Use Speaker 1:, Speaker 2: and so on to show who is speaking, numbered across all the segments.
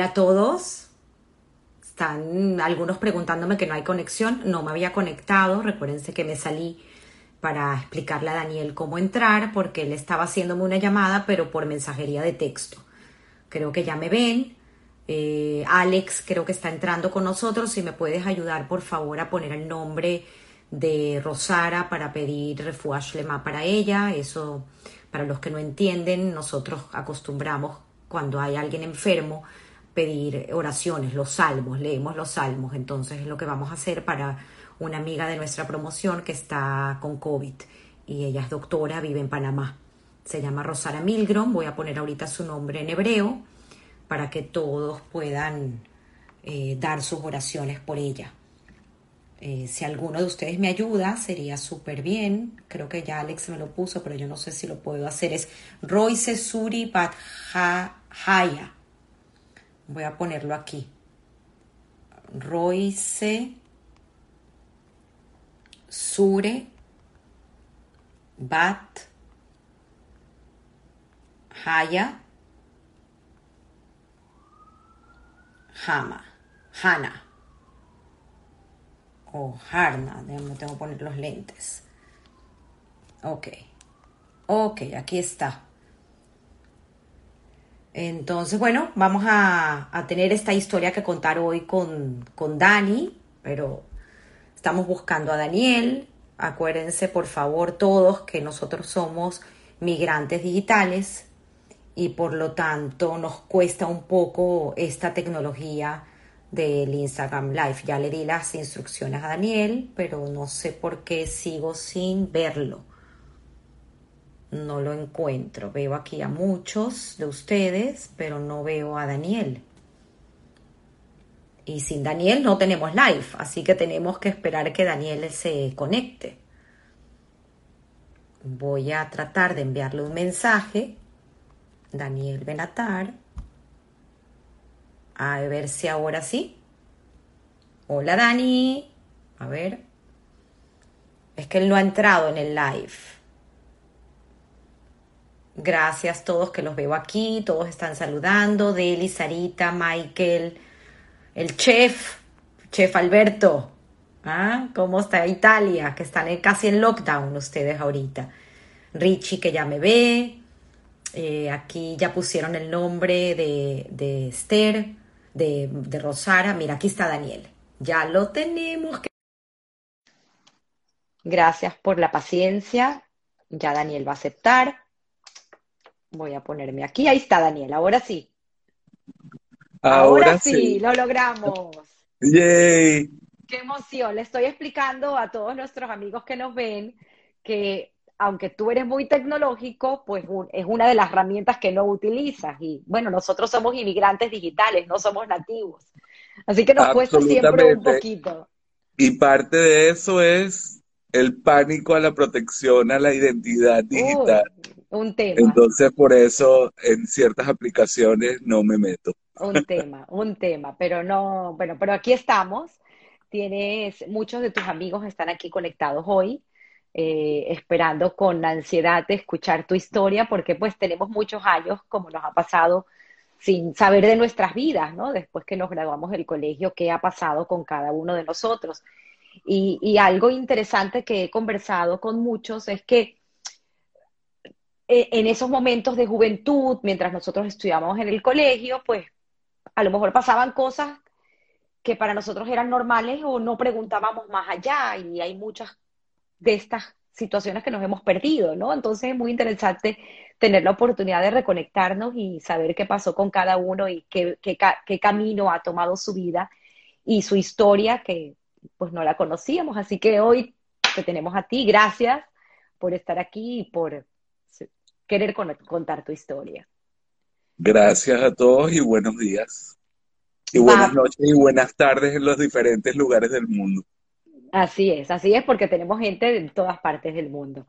Speaker 1: A todos. Están algunos preguntándome que no hay conexión. No me había conectado. Recuérdense que me salí para explicarle a Daniel cómo entrar porque él estaba haciéndome una llamada, pero por mensajería de texto. Creo que ya me ven. Eh, Alex creo que está entrando con nosotros. Si me puedes ayudar, por favor, a poner el nombre de Rosara para pedir refuash lema para ella. Eso, para los que no entienden, nosotros acostumbramos cuando hay alguien enfermo pedir oraciones, los salmos, leemos los salmos. Entonces es lo que vamos a hacer para una amiga de nuestra promoción que está con COVID y ella es doctora, vive en Panamá. Se llama Rosara Milgrom. Voy a poner ahorita su nombre en hebreo para que todos puedan eh, dar sus oraciones por ella. Eh, si alguno de ustedes me ayuda, sería súper bien. Creo que ya Alex me lo puso, pero yo no sé si lo puedo hacer. Es Royce Suri Badhaya. Voy a ponerlo aquí. Royce Sure. Bat. Haya. Hama. Hana. O Harna, tengo que poner los lentes. Ok, ok, aquí está. Entonces, bueno, vamos a, a, tener esta historia que contar hoy con, con Dani, pero estamos buscando a Daniel. Acuérdense, por favor, todos que nosotros somos migrantes digitales y por lo tanto nos cuesta un poco esta tecnología del Instagram Live. Ya le di las instrucciones a Daniel, pero no sé por qué sigo sin verlo. No lo encuentro. Veo aquí a muchos de ustedes, pero no veo a Daniel. Y sin Daniel no tenemos live, así que tenemos que esperar que Daniel se conecte. Voy a tratar de enviarle un mensaje. Daniel Benatar. A ver si ahora sí. Hola Dani. A ver. Es que él no ha entrado en el live. Gracias a todos que los veo aquí. Todos están saludando. Deli, Sarita, Michael, el chef, chef Alberto. ¿Ah? ¿Cómo está Italia? Que están casi en lockdown ustedes ahorita. Richie que ya me ve. Eh, aquí ya pusieron el nombre de, de Esther de, Rosara. Mira, aquí está Daniel. Ya lo tenemos. Gracias por la paciencia. Ya Daniel va a aceptar. Voy a ponerme aquí. Ahí está Daniel. Ahora sí. Ahora, sí, lo logramos.
Speaker 2: Yay.
Speaker 1: Qué emoción. Le estoy explicando a todos nuestros amigos que nos ven que aunque tú eres muy tecnológico, pues es una de las herramientas que no utilizas. Y bueno, nosotros somos inmigrantes digitales, no somos nativos. Así que nos cuesta siempre un poquito.
Speaker 2: Y parte de eso es el pánico a la protección, a la identidad digital.
Speaker 1: un tema.
Speaker 2: Entonces, por eso en ciertas aplicaciones no me meto.
Speaker 1: Un tema, un tema, pero no, bueno, pero aquí estamos. Tienes, muchos de tus amigos están aquí conectados hoy. Eh, esperando con ansiedad de escuchar tu historia, porque pues tenemos muchos años, como nos ha pasado, sin saber de nuestras vidas, ¿no? Después que nos graduamos del colegio, qué ha pasado con cada uno de nosotros. Y, algo interesante que he conversado con muchos es que eh, en esos momentos de juventud, mientras nosotros estudiábamos en el colegio, pues a lo mejor pasaban cosas que para nosotros eran normales o no preguntábamos más allá y hay muchas de estas situaciones que nos hemos perdido, ¿no? Entonces es muy interesante tener la oportunidad de reconectarnos y saber qué pasó con cada uno y qué, qué, camino ha tomado su vida y su historia que pues no la conocíamos. Así que hoy te tenemos a ti, gracias por estar aquí y por querer contar tu historia.
Speaker 2: Gracias a todos y buenos días. Y buenas noches y buenas tardes en los diferentes lugares del mundo.
Speaker 1: Así es, así es, porque tenemos gente de todas partes del mundo.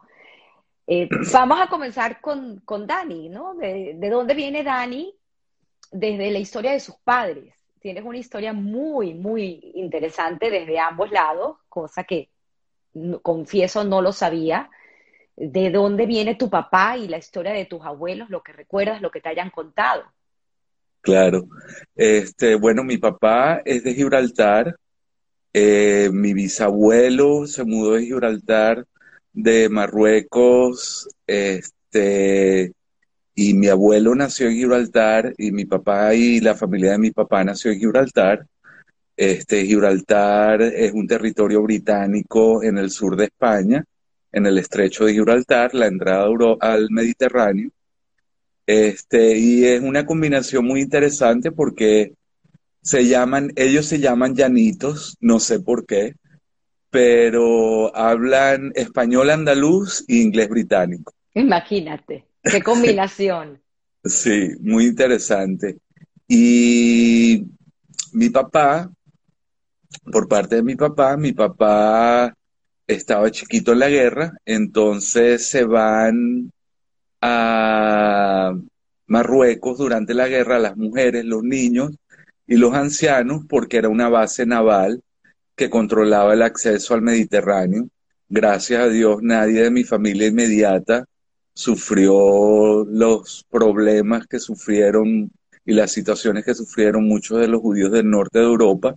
Speaker 1: Eh, vamos a comenzar con, con Dani, ¿no? De, dónde viene Dani? Desde la historia de sus padres. Tienes una historia muy, muy interesante desde ambos lados, cosa que confieso no lo sabía. ¿De dónde viene tu papá y la historia de tus abuelos, lo que recuerdas, lo que te hayan contado?
Speaker 2: Claro. Este, bueno, mi papá es de Gibraltar. Eh, mi bisabuelo se mudó de Gibraltar, de Marruecos, este, y mi abuelo nació en Gibraltar, y mi papá y la familia de mi papá nació en Gibraltar. Este, Gibraltar es un territorio británico en el sur de España, en el estrecho de Gibraltar, la entrada al Mediterráneo. Este, y es una combinación muy interesante porque se llaman, ellos se llaman llanitos, no sé por qué, pero hablan español andaluz e inglés británico.
Speaker 1: Imagínate, qué combinación.
Speaker 2: sí, muy interesante. Y mi papá, por parte de mi papá, mi papá estaba chiquito en la guerra, entonces se van a Marruecos durante la guerra las mujeres, los niños y los ancianos porque era una base naval que controlaba el acceso al Mediterráneo. Gracias a Dios nadie de mi familia inmediata sufrió los problemas que sufrieron y las situaciones que sufrieron muchos de los judíos del norte de Europa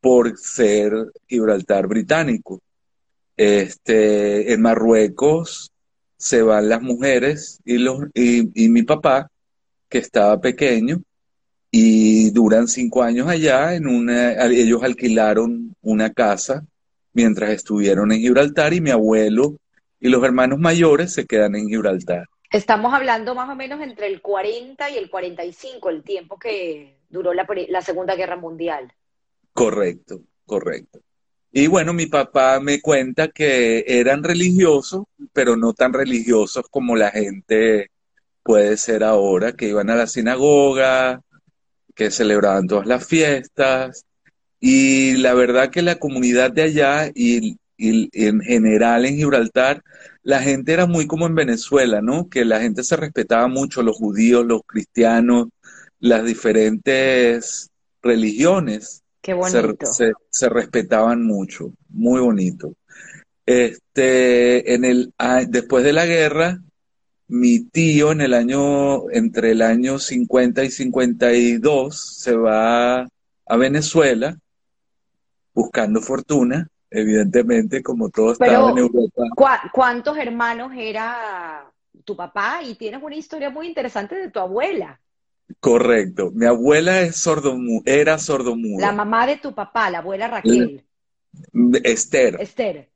Speaker 2: por ser Gibraltar británico. Este, en Marruecos se van las mujeres y, los, y, mi papá, que estaba pequeño, y duran cinco años allá. En una, ellos alquilaron una casa mientras estuvieron en Gibraltar y mi abuelo y los hermanos mayores se quedan en Gibraltar.
Speaker 1: Estamos hablando más o menos entre el 40 y el 45, el tiempo que duró la, la Segunda Guerra Mundial.
Speaker 2: Correcto, correcto. Y bueno, mi papá me cuenta que eran religiosos, pero no tan religiosos como la gente puede ser ahora, que iban a la sinagoga, que celebraban todas las fiestas. Y la verdad que la comunidad de allá y, en general en Gibraltar, la gente era muy como en Venezuela, ¿no? Que la gente se respetaba mucho, los judíos, los cristianos, las diferentes religiones.
Speaker 1: Qué bonito.
Speaker 2: Se, respetaban mucho, muy bonito. Este, en el, después de la guerra, mi tío en el año, entre el año 50 y 52, se va a Venezuela buscando fortuna, evidentemente, como todos estaban en Europa.
Speaker 1: ¿Cuántos hermanos era tu papá? Y tienes una historia muy interesante de tu abuela.
Speaker 2: Correcto. Mi abuela es sordomu era sordomuda.
Speaker 1: La mamá de tu papá, la abuela Raquel.
Speaker 2: Esther.
Speaker 1: Esther.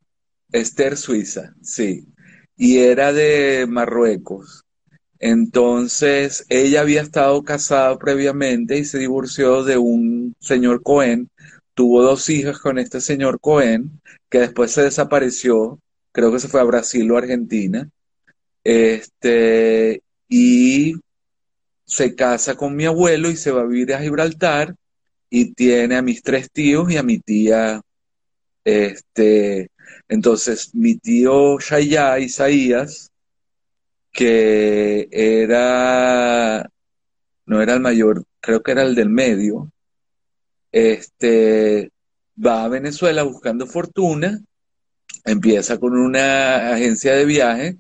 Speaker 2: Esther Suiza, sí. Y era de Marruecos. Entonces, ella había estado casada previamente y se divorció de un señor Cohen. Tuvo dos hijas con este señor Cohen, que después se desapareció. Creo que se fue a Brasil o Argentina. Este, y se casa con mi abuelo y se va a vivir a Gibraltar y tiene a mis tres tíos y a mi tía. Este, entonces, mi tío Shaya Isaías, que era, no era el mayor, creo que era el del medio, este, va a Venezuela buscando fortuna, empieza con una agencia de viaje,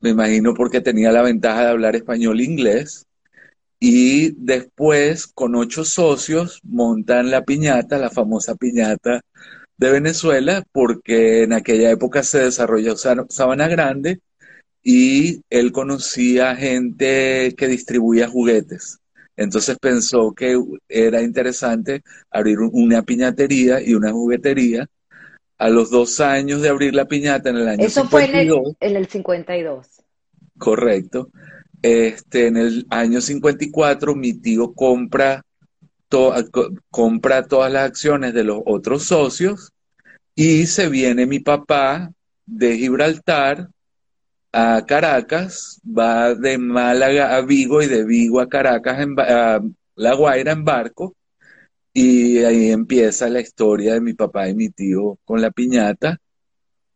Speaker 2: me imagino porque tenía la ventaja de hablar español e inglés, y después con ocho socios montan la piñata, la famosa piñata de Venezuela, porque en aquella época se desarrolló Sabana Grande y él conocía gente que distribuía juguetes. Entonces pensó que era interesante abrir una piñatería y una juguetería. A los dos años de abrir la piñata en el año
Speaker 1: Eso fue en el, en el 52.
Speaker 2: Correcto. Este, en el año 54 mi tío compra, compra todas las acciones de los otros socios y se viene mi papá de Gibraltar a Caracas, va de Málaga a Vigo y de Vigo a Caracas, en, a La Guaira en barco, y ahí empieza la historia de mi papá y mi tío con la piñata,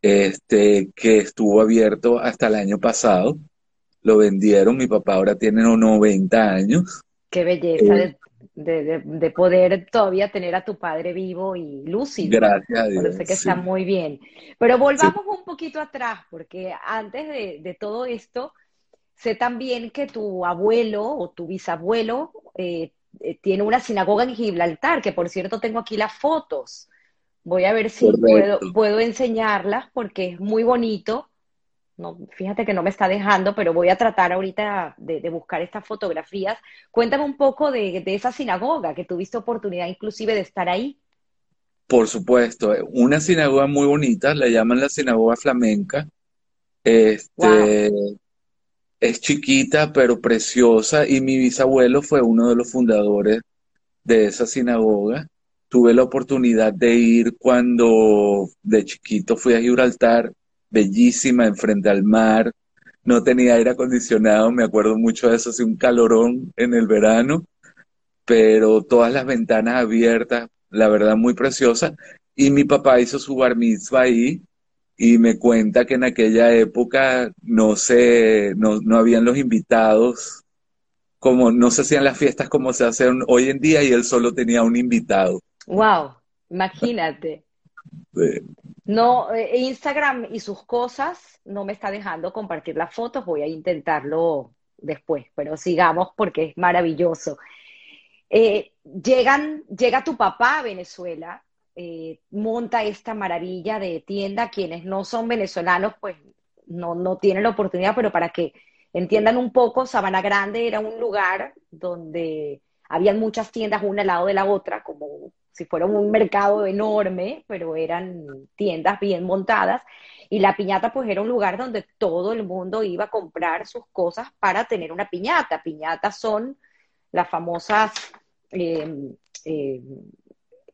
Speaker 2: este, que estuvo abierto hasta el año pasado lo vendieron, mi papá ahora tiene 90 años.
Speaker 1: Qué belleza eh, de, poder todavía tener a tu padre vivo y lúcido.
Speaker 2: Gracias a Dios.
Speaker 1: Parece que está muy bien. Pero volvamos un poquito atrás, porque antes de, todo esto, sé también que tu abuelo o tu bisabuelo eh, eh, tiene una sinagoga en Gibraltar, que por cierto tengo aquí las fotos. Voy a ver si puedo, puedo, enseñarlas porque es muy bonito. No, fíjate que no me está dejando, pero voy a tratar ahorita de, buscar estas fotografías. Cuéntame un poco de, de, esa sinagoga, que tuviste oportunidad inclusive de estar ahí.
Speaker 2: Por supuesto, una sinagoga muy bonita, la llaman la sinagoga flamenca. Este, Es chiquita, pero preciosa, y mi bisabuelo fue uno de los fundadores de esa sinagoga. Tuve la oportunidad de ir cuando de chiquito fui a Gibraltar, bellísima, enfrente al mar. No tenía aire acondicionado, me acuerdo mucho de eso, así un calorón en el verano, pero todas las ventanas abiertas, la verdad muy preciosa. Y mi papá hizo su bar mitzvah ahí y me cuenta que en aquella época no se, no, no habían los invitados, como no se hacían las fiestas como se hacen hoy en día y él solo tenía un invitado.
Speaker 1: Wow, imagínate. No, eh, Instagram y sus cosas no me está dejando compartir las fotos, voy a intentarlo después, pero sigamos porque es maravilloso. Eh, llegan, llega tu papá a Venezuela, eh, monta esta maravilla de tienda, quienes no son venezolanos, pues no, no tienen la oportunidad, pero para que entiendan un poco, Sabana Grande era un lugar donde habían muchas tiendas una al lado de la otra, como si fuera un mercado enorme, pero eran tiendas bien montadas. Y la piñata pues era un lugar donde todo el mundo iba a comprar sus cosas para tener una piñata. Piñatas son las famosas, eh, eh,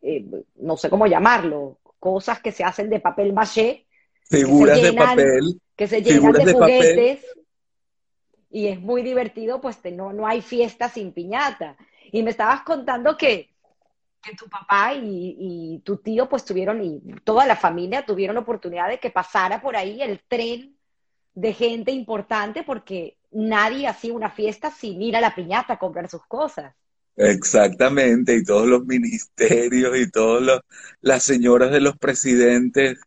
Speaker 1: eh, no sé cómo llamarlo, cosas que se hacen de papel maché.
Speaker 2: Figuras de papel.
Speaker 1: Que se llenan de, juguetes. Y es muy divertido, pues no, no hay fiesta sin piñata. Y me estabas contando que que tu papá y, tu tío pues tuvieron, y toda la familia tuvieron oportunidad de que pasara por ahí el tren de gente importante porque nadie hacía una fiesta sin ir a la piñata a comprar sus cosas.
Speaker 2: Exactamente, y todos los ministerios y todas las señoras de los presidentes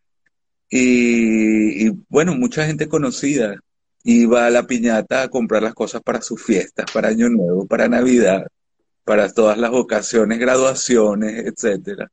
Speaker 2: y, y, bueno, mucha gente conocida iba a la piñata a comprar las cosas para sus fiestas, para Año Nuevo, para Navidad para todas las ocasiones, graduaciones, etcétera.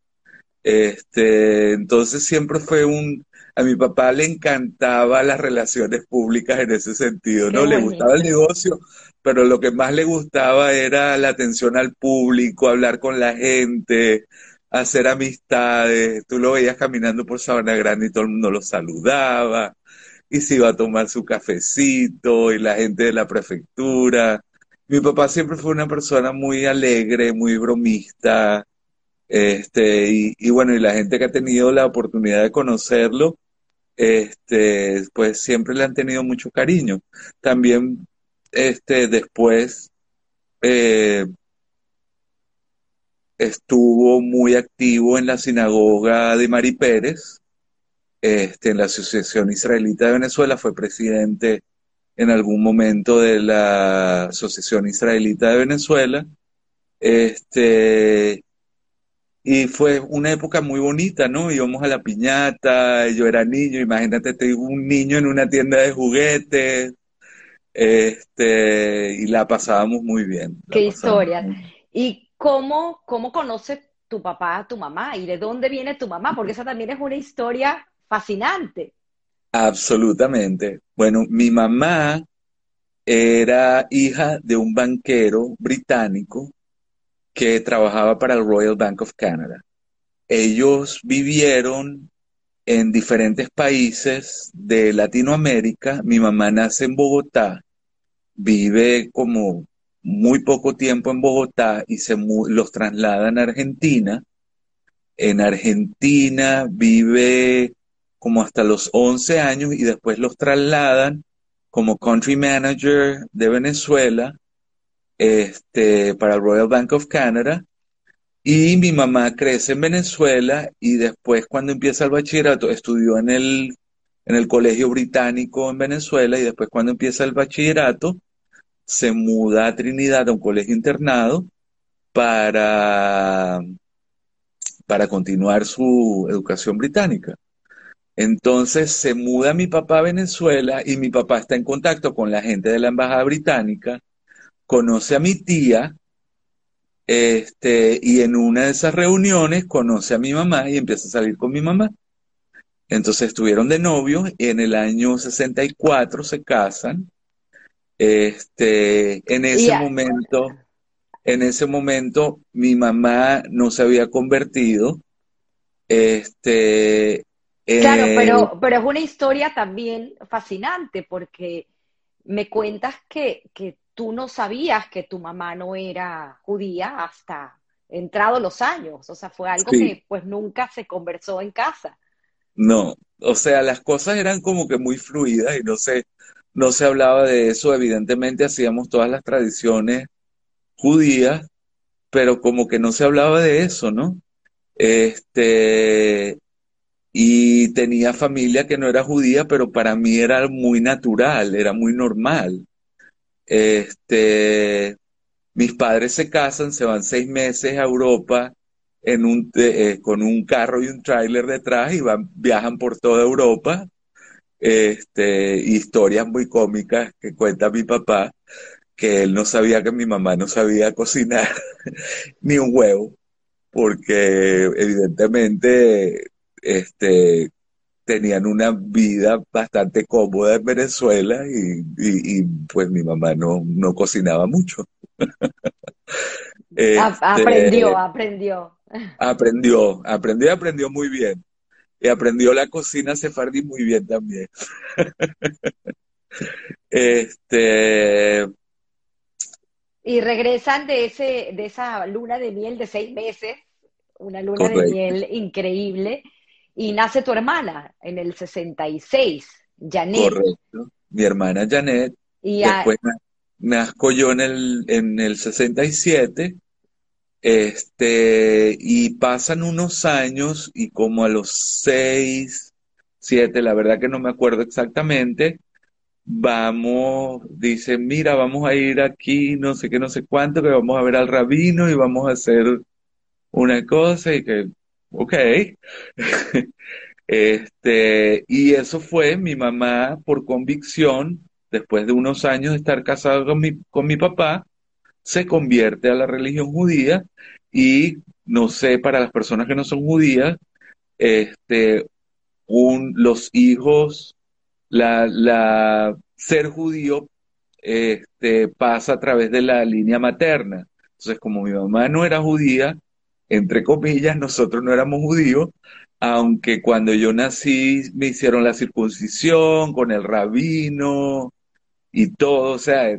Speaker 2: Este, entonces siempre fue un, a mi papá le encantaba las relaciones públicas en ese sentido, ¿no? Le gustaba el negocio, pero lo que más le gustaba era la atención al público, hablar con la gente, hacer amistades. Tú lo veías caminando por Sabana Grande y todo el mundo lo saludaba, y se iba a tomar su cafecito, y la gente de la prefectura. Mi papá siempre fue una persona muy alegre, muy bromista, este, y, bueno, y la gente que ha tenido la oportunidad de conocerlo, este, pues siempre le han tenido mucho cariño. También, este, después, eh, estuvo muy activo en la sinagoga de Mari Pérez, este, en la Asociación Israelita de Venezuela, fue presidente en algún momento de la Asociación Israelita de Venezuela. Este, y fue una época muy bonita, ¿no? Íbamos a la piñata, yo era niño, imagínate, tengo un niño en una tienda de juguetes, este, y la pasábamos muy bien.
Speaker 1: Qué historia. ¿Y cómo, cómo conoce tu papá a tu mamá? ¿Y de dónde viene tu mamá? Porque esa también es una historia fascinante.
Speaker 2: Absolutamente. Bueno, mi mamá era hija de un banquero británico que trabajaba para el Royal Bank of Canada. Ellos vivieron en diferentes países de Latinoamérica. Mi mamá nace en Bogotá, vive como muy poco tiempo en Bogotá y se los trasladan a Argentina. En Argentina vive como hasta los 11 años y después los trasladan como country manager de Venezuela este, para el Royal Bank of Canada. Y mi mamá crece en Venezuela y después cuando empieza el bachillerato estudió en el, en el Colegio Británico en Venezuela y después cuando empieza el bachillerato se muda a Trinidad a un colegio internado para, para continuar su educación británica. Entonces se muda mi papá a Venezuela y mi papá está en contacto con la gente de la Embajada Británica, conoce a mi tía Este, y en una de esas reuniones conoce a mi mamá y empieza a salir con mi mamá. Entonces estuvieron de novios y en el año 64 se casan. Este, en ese momento, en ese momento mi mamá no se había convertido. Este,
Speaker 1: claro, pero, pero es una historia también fascinante porque me cuentas que, que tú no sabías que tu mamá no era judía hasta entrado los años, o sea, fue algo que pues nunca se conversó en casa.
Speaker 2: No, o sea, las cosas eran como que muy fluidas y no se, no se hablaba de eso, evidentemente hacíamos todas las tradiciones judías, pero como que no se hablaba de eso, ¿no? Este, y tenía familia que no era judía, pero para mí era muy natural, era muy normal. Este, mis padres se casan, se van seis meses a Europa en un, eh, con un carro y un tráiler detrás y van, viajan por toda Europa. Este, historias muy cómicas que cuenta mi papá, que él no sabía que mi mamá no sabía cocinar ni un huevo, porque evidentemente este, tenían una vida bastante cómoda en Venezuela y, pues mi mamá no, no cocinaba mucho.
Speaker 1: Este, aprendió, aprendió.
Speaker 2: Aprendió, aprendió aprendió muy bien. Y aprendió la cocina sefardí muy bien también. este.
Speaker 1: Y regresan de ese, de esa luna de miel de seis meses, una luna de miel increíble y nace tu hermana en el 66, Janet.
Speaker 2: Correcto, mi hermana Janet. Y Después nazco yo en el, en el 67. Este, y pasan unos años y como a los seis, siete, la verdad que no me acuerdo exactamente, vamos, dicen, mira, vamos a ir aquí, no sé qué, no sé cuánto, que vamos a ver al rabino y vamos a hacer una cosa y que ok. este, y eso fue mi mamá por convicción, después de unos años de estar casado con mi, con mi papá, se convierte a la religión judía y no sé, para las personas que no son judías, este, un, los hijos, la, la, ser judío este, pasa a través de la línea materna. Entonces, como mi mamá no era judía, entre comillas, nosotros no éramos judíos, aunque cuando yo nací me hicieron la circuncisión con el rabino y todo, o sea,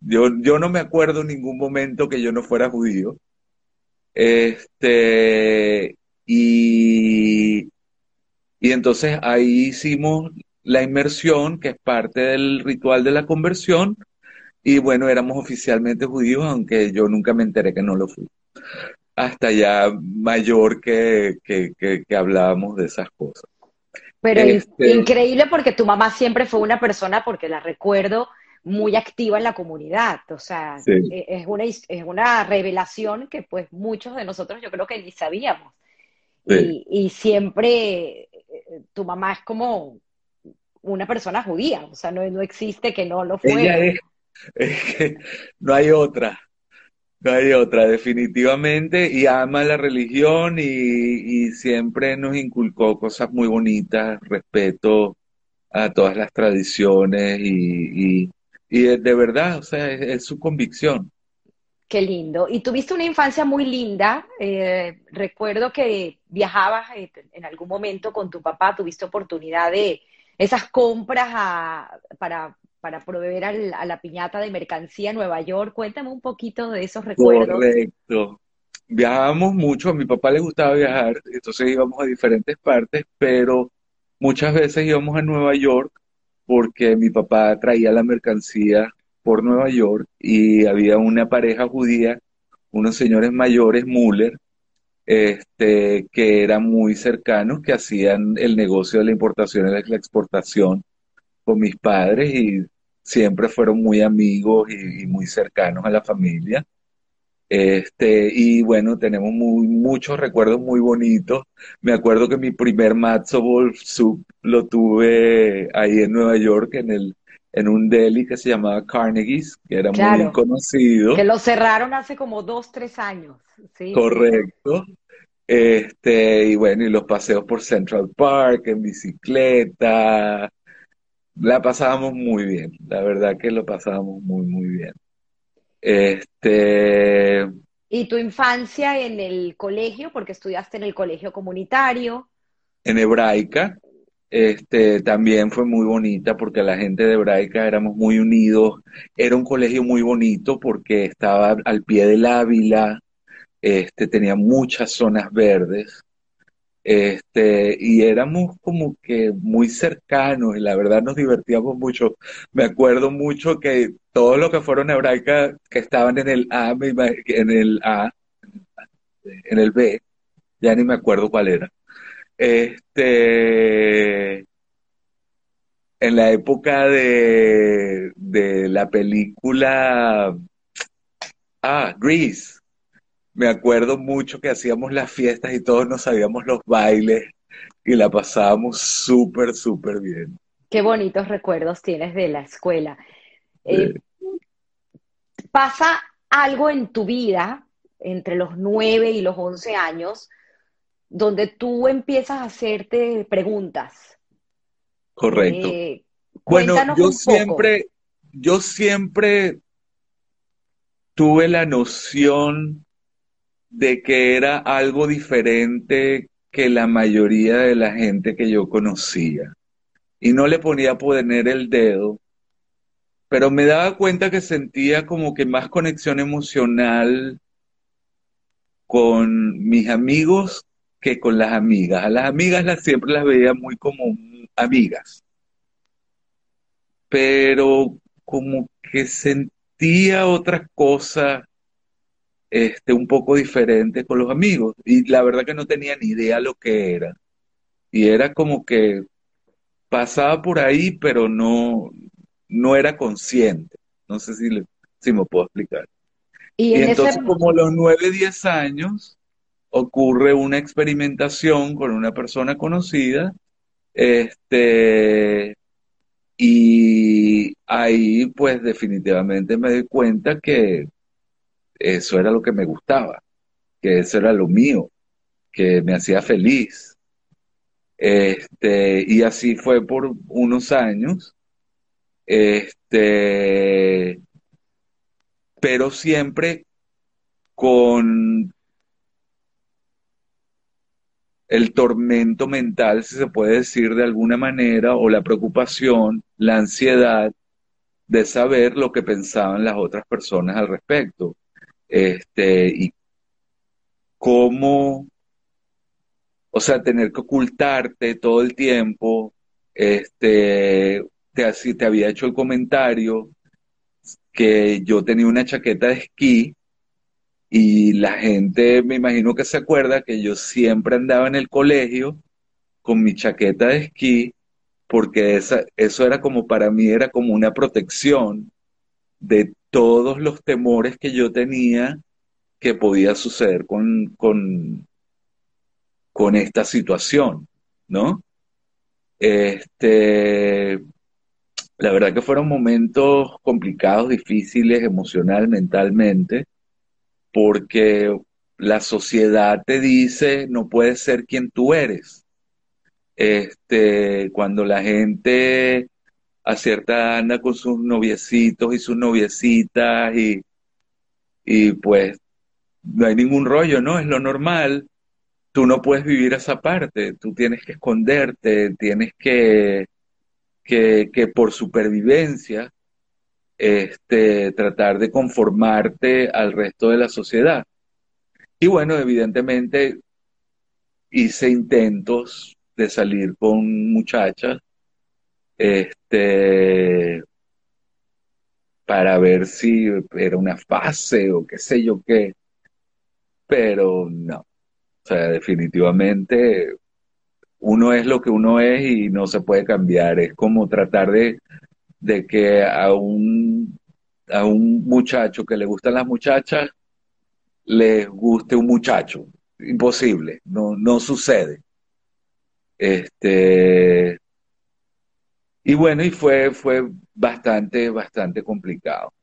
Speaker 2: yo, yo no me acuerdo en ningún momento que yo no fuera judío. Este, y, y entonces ahí hicimos la inmersión, que es parte del ritual de la conversión, y bueno, éramos oficialmente judíos, aunque yo nunca me enteré que no lo fui hasta ya mayor que, que, hablábamos de esas cosas.
Speaker 1: Pero este increíble porque tu mamá siempre fue una persona, porque la recuerdo, muy activa en la comunidad. O sea, e, es, una, es una revelación que pues muchos de nosotros yo creo que ni sabíamos. Y, siempre eh, tu mamá es como una persona judía, o sea, no, no existe que no lo fuera.
Speaker 2: no hay otra. No hay otra, definitivamente, y ama la religión y, siempre nos inculcó cosas muy bonitas, respeto a todas las tradiciones y, de, verdad, o sea, es, su convicción.
Speaker 1: Qué lindo. Y tuviste una infancia muy linda. Eh, recuerdo que viajabas eh, en algún momento con tu papá, tuviste oportunidad de esas compras para para proveer a la piñata de mercancía en Nueva York. Cuéntame un poquito de esos recuerdos.
Speaker 2: Correcto. Viajábamos mucho, a mi papá le gustaba viajar, entonces íbamos a diferentes partes, pero muchas veces íbamos a Nueva York porque mi papá traía la mercancía por Nueva York y había una pareja judía, unos señores mayores, Müller, este, que eran muy cercanos, que hacían el negocio de la importación y la exportación con mis padres y siempre fueron muy amigos y, muy cercanos a la familia. Este, y bueno, tenemos muy, muchos recuerdos muy bonitos. Me acuerdo que mi primer matzo ball soup lo tuve ahí en Nueva York, en el, en un deli que se llamaba Carnegie's, que era muy conocido.
Speaker 1: Que lo cerraron hace como dos, tres años. ¿sí?
Speaker 2: Correcto. Este, y bueno, y los paseos por Central Park en bicicleta. La pasábamos muy bien, la verdad que lo pasábamos muy, muy bien. Este.
Speaker 1: ¿Y tu infancia en el colegio? Porque estudiaste en el colegio comunitario.
Speaker 2: En hebraica. Este, también fue muy bonita porque la gente de Hebraica éramos muy unidos. Era un colegio muy bonito porque estaba al pie del Ávila, este, tenía muchas zonas verdes. Este, y éramos como que muy cercanos y la verdad nos divertíamos mucho. Me acuerdo mucho que todos los que fueron Hebraica, que estaban en el A, en el A, en el B, ya ni me acuerdo cuál era este, en la época de, de la película, ah, Grease, me acuerdo mucho que hacíamos las fiestas y todos nos sabíamos los bailes y la pasábamos súper, súper bien.
Speaker 1: Qué bonitos recuerdos tienes de la escuela. Eh, ¿Pasa algo en tu vida entre los nueve y los once años donde tú empiezas a hacerte preguntas.
Speaker 2: Correcto. Eh, bueno, yo siempre, yo siempre tuve la noción de que era algo diferente que la mayoría de la gente que yo conocía. Y no le ponía a el dedo, pero me daba cuenta que sentía como que más conexión emocional con mis amigos que con las amigas. A las amigas las, siempre las veía muy como amigas. Pero como que sentía otras cosas este, un poco diferentes con los amigos. Y la verdad que no tenía ni idea lo que era. Y era como que pasaba por ahí, pero no, no era consciente. No sé si, si me puedo explicar. Y, entonces, como los nueve, diez años, ocurre una experimentación con una persona conocida, este, y ahí pues definitivamente me di cuenta que eso era lo que me gustaba, que eso era lo mío, que me hacía feliz. Este, y así fue por unos años. Este, pero siempre con el tormento mental, si se puede decir de alguna manera, o la preocupación, la ansiedad de saber lo que pensaban las otras personas al respecto. Este, y cómo, o sea, tener que ocultarte todo el tiempo, este, te, te había hecho el comentario que yo tenía una chaqueta de esquí y la gente, me imagino que se acuerda que yo siempre andaba en el colegio con mi chaqueta de esquí, porque esa, eso era como para mí, era como una protección de todos los temores que yo tenía que podía suceder con, con, esta situación, ¿no? Este, la verdad que fueron momentos complicados, difíciles, emocional, mentalmente, porque la sociedad te dice no puedes ser quien tú eres. Este, cuando la gente acierta anda con sus noviecitos y sus noviecitas y, y pues no hay ningún rollo, ¿no? Es lo normal. Tú no puedes vivir esa parte, tú tienes que esconderte, tienes que, que, que por supervivencia este, tratar de conformarte al resto de la sociedad. Y bueno, evidentemente hice intentos de salir con muchachas, este, para ver si era una fase o qué sé yo qué, pero no. O sea, definitivamente uno es lo que uno es y no se puede cambiar. Es como tratar de de que a un, a un muchacho que le gustan las muchachas le guste un muchacho. Imposible, no, no sucede. Este, Y bueno, y fue, fue bastante, bastante complicado.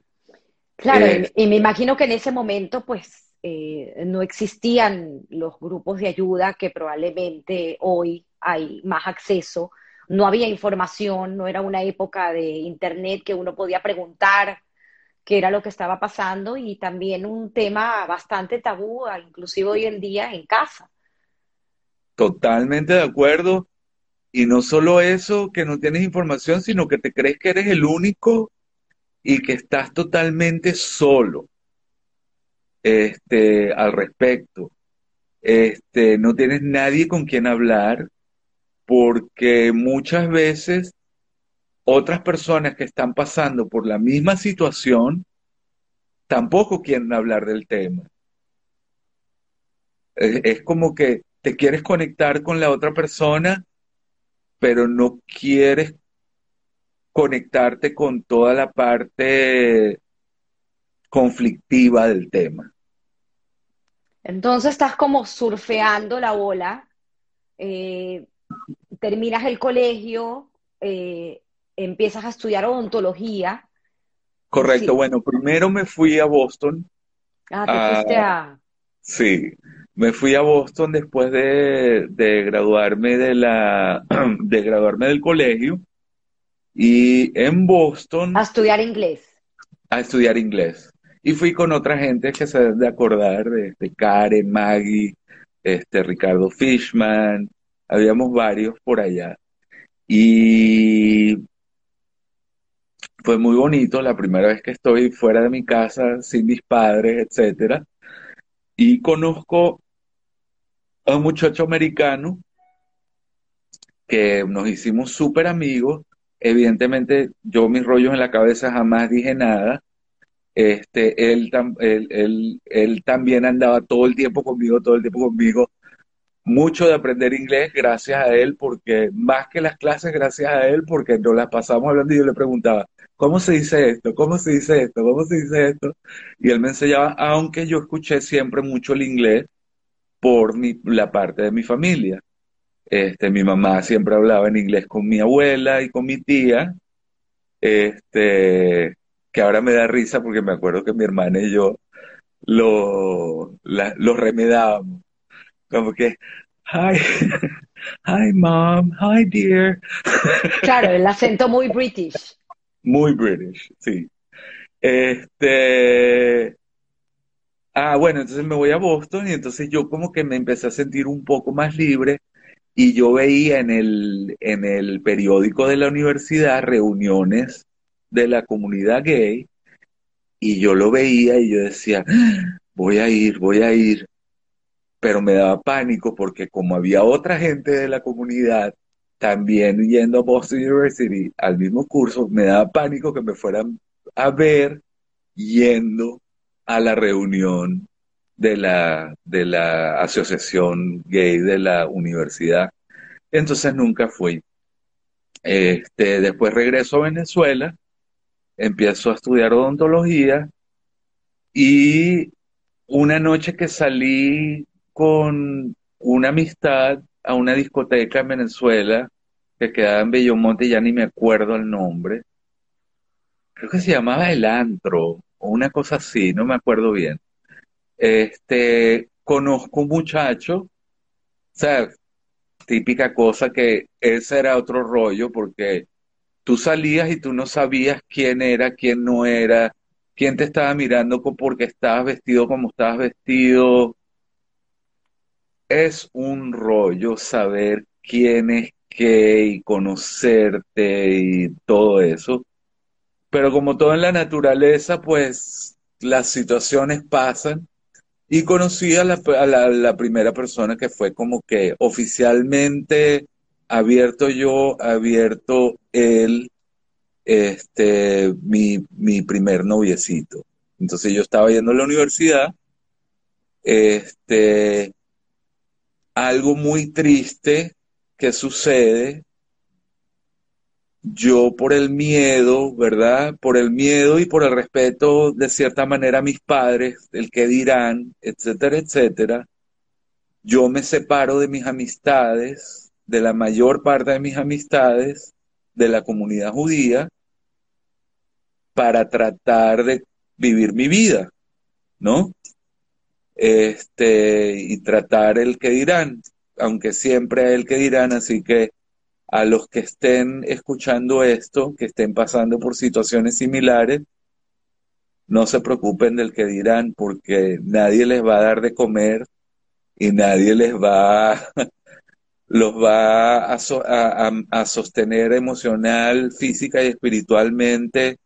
Speaker 1: Claro, eh, y me imagino que en ese momento, pues, eh, no existían los grupos de ayuda que probablemente hoy hay más acceso. No había información, no era una época de internet que uno podía preguntar qué era lo que estaba pasando y también un tema bastante tabú, inclusive hoy en día en casa.
Speaker 2: Totalmente de acuerdo. Y no solo eso, que no tienes información, sino que te crees que eres el único y que estás totalmente solo este, al respecto. Este, no tienes nadie con quien hablar porque muchas veces otras personas que están pasando por la misma situación tampoco quieren hablar del tema. Es, como que te quieres conectar con la otra persona, pero no quieres conectarte con toda la parte conflictiva del tema.
Speaker 1: Entonces estás como surfeando la ola, eh, terminas el colegio, eh, empiezas a estudiar odontología.
Speaker 2: Correcto, bueno, primero me fui a Boston.
Speaker 1: Ah, te fuiste a...
Speaker 2: Sí, me fui a Boston después de, graduarme de la de graduarme del colegio y en Boston
Speaker 1: a estudiar inglés.
Speaker 2: A estudiar inglés. Y fui con otra gente que se deben de acordar, de, este, Karen, Maggie, este, Ricardo Fishman, habíamos varios por allá. Y fue muy bonito la primera vez que estoy fuera de mi casa, sin mis padres, etcétera. Y conozco a un muchacho americano que nos hicimos súper amigos. Evidentemente, yo mis rollos en la cabeza jamás dije nada. Este, él, él, él también andaba todo el tiempo conmigo, todo el tiempo conmigo mucho de aprender inglés gracias a él, porque más que las clases, gracias a él, porque nos las pasamos hablando y yo le preguntaba, ¿cómo se dice esto? ¿Cómo se dice esto? ¿Cómo se dice esto? Y él me enseñaba, aunque yo escuché siempre mucho el inglés por la parte de mi familia. Este, mi mamá siempre hablaba en inglés con mi abuela y con mi tía, este, que ahora me da risa porque me acuerdo que mi hermana y yo lo, remedábamos como que, hi, hi mom, hi dear.
Speaker 1: Claro, el acento muy british.
Speaker 2: Muy british, sí. Este, ah, bueno, entonces me voy a Boston y entonces yo como que me empecé a sentir un poco más libre y yo veía en el, en el periódico de la universidad reuniones de la comunidad gay y yo lo veía y yo decía, ah, voy a ir, voy a ir pero me daba pánico porque como había otra gente de la comunidad también yendo a Boston University al mismo curso, me daba pánico que me fueran a ver yendo a la reunión de la, de la asociación gay de la universidad. Entonces nunca fui. Este, después regreso a Venezuela, empiezo a estudiar odontología y una noche que salí con una amistad a una discoteca en Venezuela que quedaba en Bellomonte, ya ni me acuerdo el nombre. Creo que se llamaba El Antro o una cosa así, no me acuerdo bien. Este, conozco un muchacho, o sea, típica cosa que ese era otro rollo porque tú salías y tú no sabías quién era, quién no era, quién te estaba mirando porque estabas vestido como estabas vestido, es un rollo saber quién es qué y conocerte y todo eso. Pero como todo en la naturaleza, pues las situaciones pasan y conocí a la, primera persona que fue como que oficialmente abierto yo, abierto él, este, mi, mi primer noviecito. Entonces yo estaba yendo a la universidad, este, algo muy triste que sucede, yo por el miedo, ¿verdad? Por el miedo y por el respeto de cierta manera a mis padres, el que dirán, etcétera, etcétera, yo me separo de mis amistades, de la mayor parte de mis amistades, de la comunidad judía para tratar de vivir mi vida, ¿no? Este, y tratar el que dirán, aunque siempre el que dirán, así que a los que estén escuchando esto, que estén pasando por situaciones similares, no se preocupen del que dirán, porque nadie les va a dar de comer y nadie les va, los va a, sostener emocional, física y espiritualmente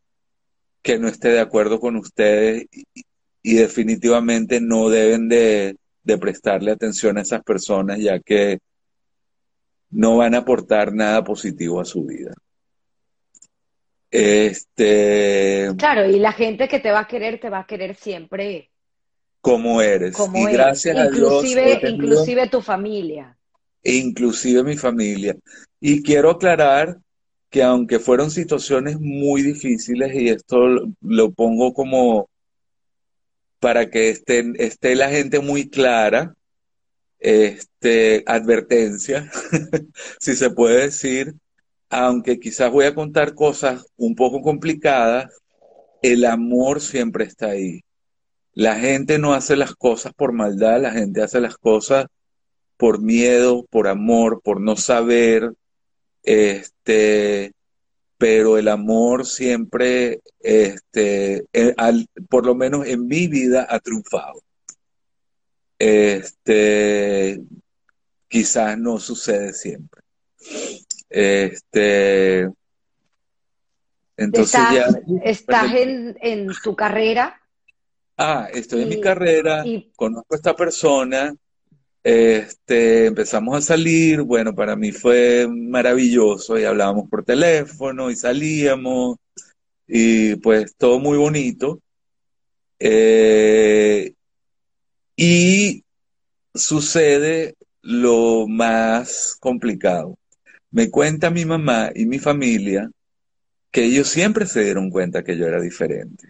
Speaker 2: que no esté de acuerdo con ustedes definitivamente no deben de, de prestarle atención a esas personas ya que no van a aportar nada positivo a su vida. Este.
Speaker 1: Claro, y la gente que te va a querer, te va a querer siempre.
Speaker 2: Como eres.
Speaker 1: y gracias a Dios. Inclusive tu familia.
Speaker 2: Inclusive mi familia. Y quiero aclarar que aunque fueron situaciones muy difíciles, y esto lo pongo como para que esté la gente muy clara, este, advertencia, si se puede decir, aunque quizás voy a contar cosas un poco complicadas, el amor siempre está ahí. La gente no hace las cosas por maldad, la gente hace las cosas por miedo, por amor, por no saber, este, pero el amor siempre, este, eh, por lo menos en mi vida, ha triunfado. Este, quizás no sucede siempre. Este,
Speaker 1: entonces ya. ¿Estás en, tu carrera?
Speaker 2: Ah, estoy en mi carrera, conozco a esta persona, este, empezamos a salir, bueno, para mí fue maravilloso y hablábamos por teléfono y salíamos y pues todo muy bonito. Eh, y sucede lo más complicado. Me cuenta mi mamá y mi familia que ellos siempre se dieron cuenta que yo era diferente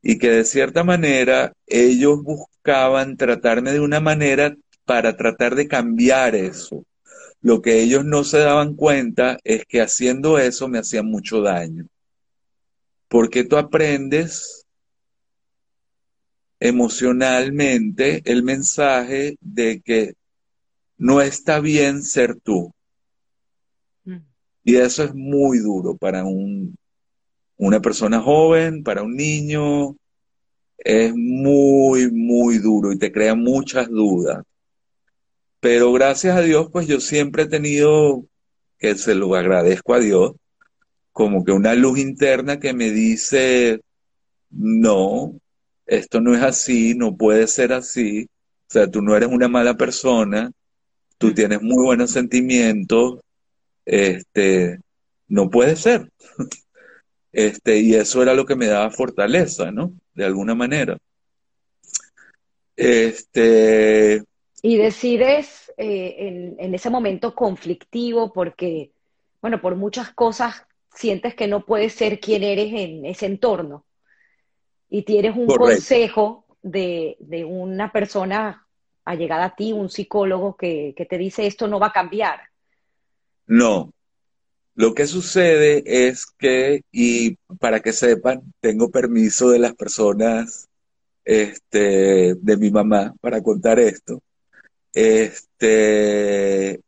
Speaker 2: y que de cierta manera ellos buscaban tratarme de una manera para tratar de cambiar eso. Lo que ellos no se daban cuenta es que haciendo eso me hacían mucho daño. Porque tú aprendes emocionalmente el mensaje de que no está bien ser tú. Y eso es muy duro para un, una persona joven, para un niño. Es muy, muy duro y te crea muchas dudas. Pero gracias a Dios, pues yo siempre he tenido, que se lo agradezco a Dios, como que una luz interna que me dice, no, esto no es así, no puede ser así. O sea, tú no eres una mala persona, tú tienes muy buenos sentimientos, este, no puede ser. Este, y eso era lo que me daba fortaleza, ¿no? De alguna manera. Este.
Speaker 1: Y decides eh, en, ese momento conflictivo porque, bueno, por muchas cosas sientes que no puedes ser quien eres en ese entorno. Y tienes un consejo de, una persona allegada a ti, un psicólogo, que, que te dice esto no va a cambiar.
Speaker 2: No. Lo que sucede es que, y para que sepan, tengo permiso de las personas, este, de mi mamá para contar esto. Este,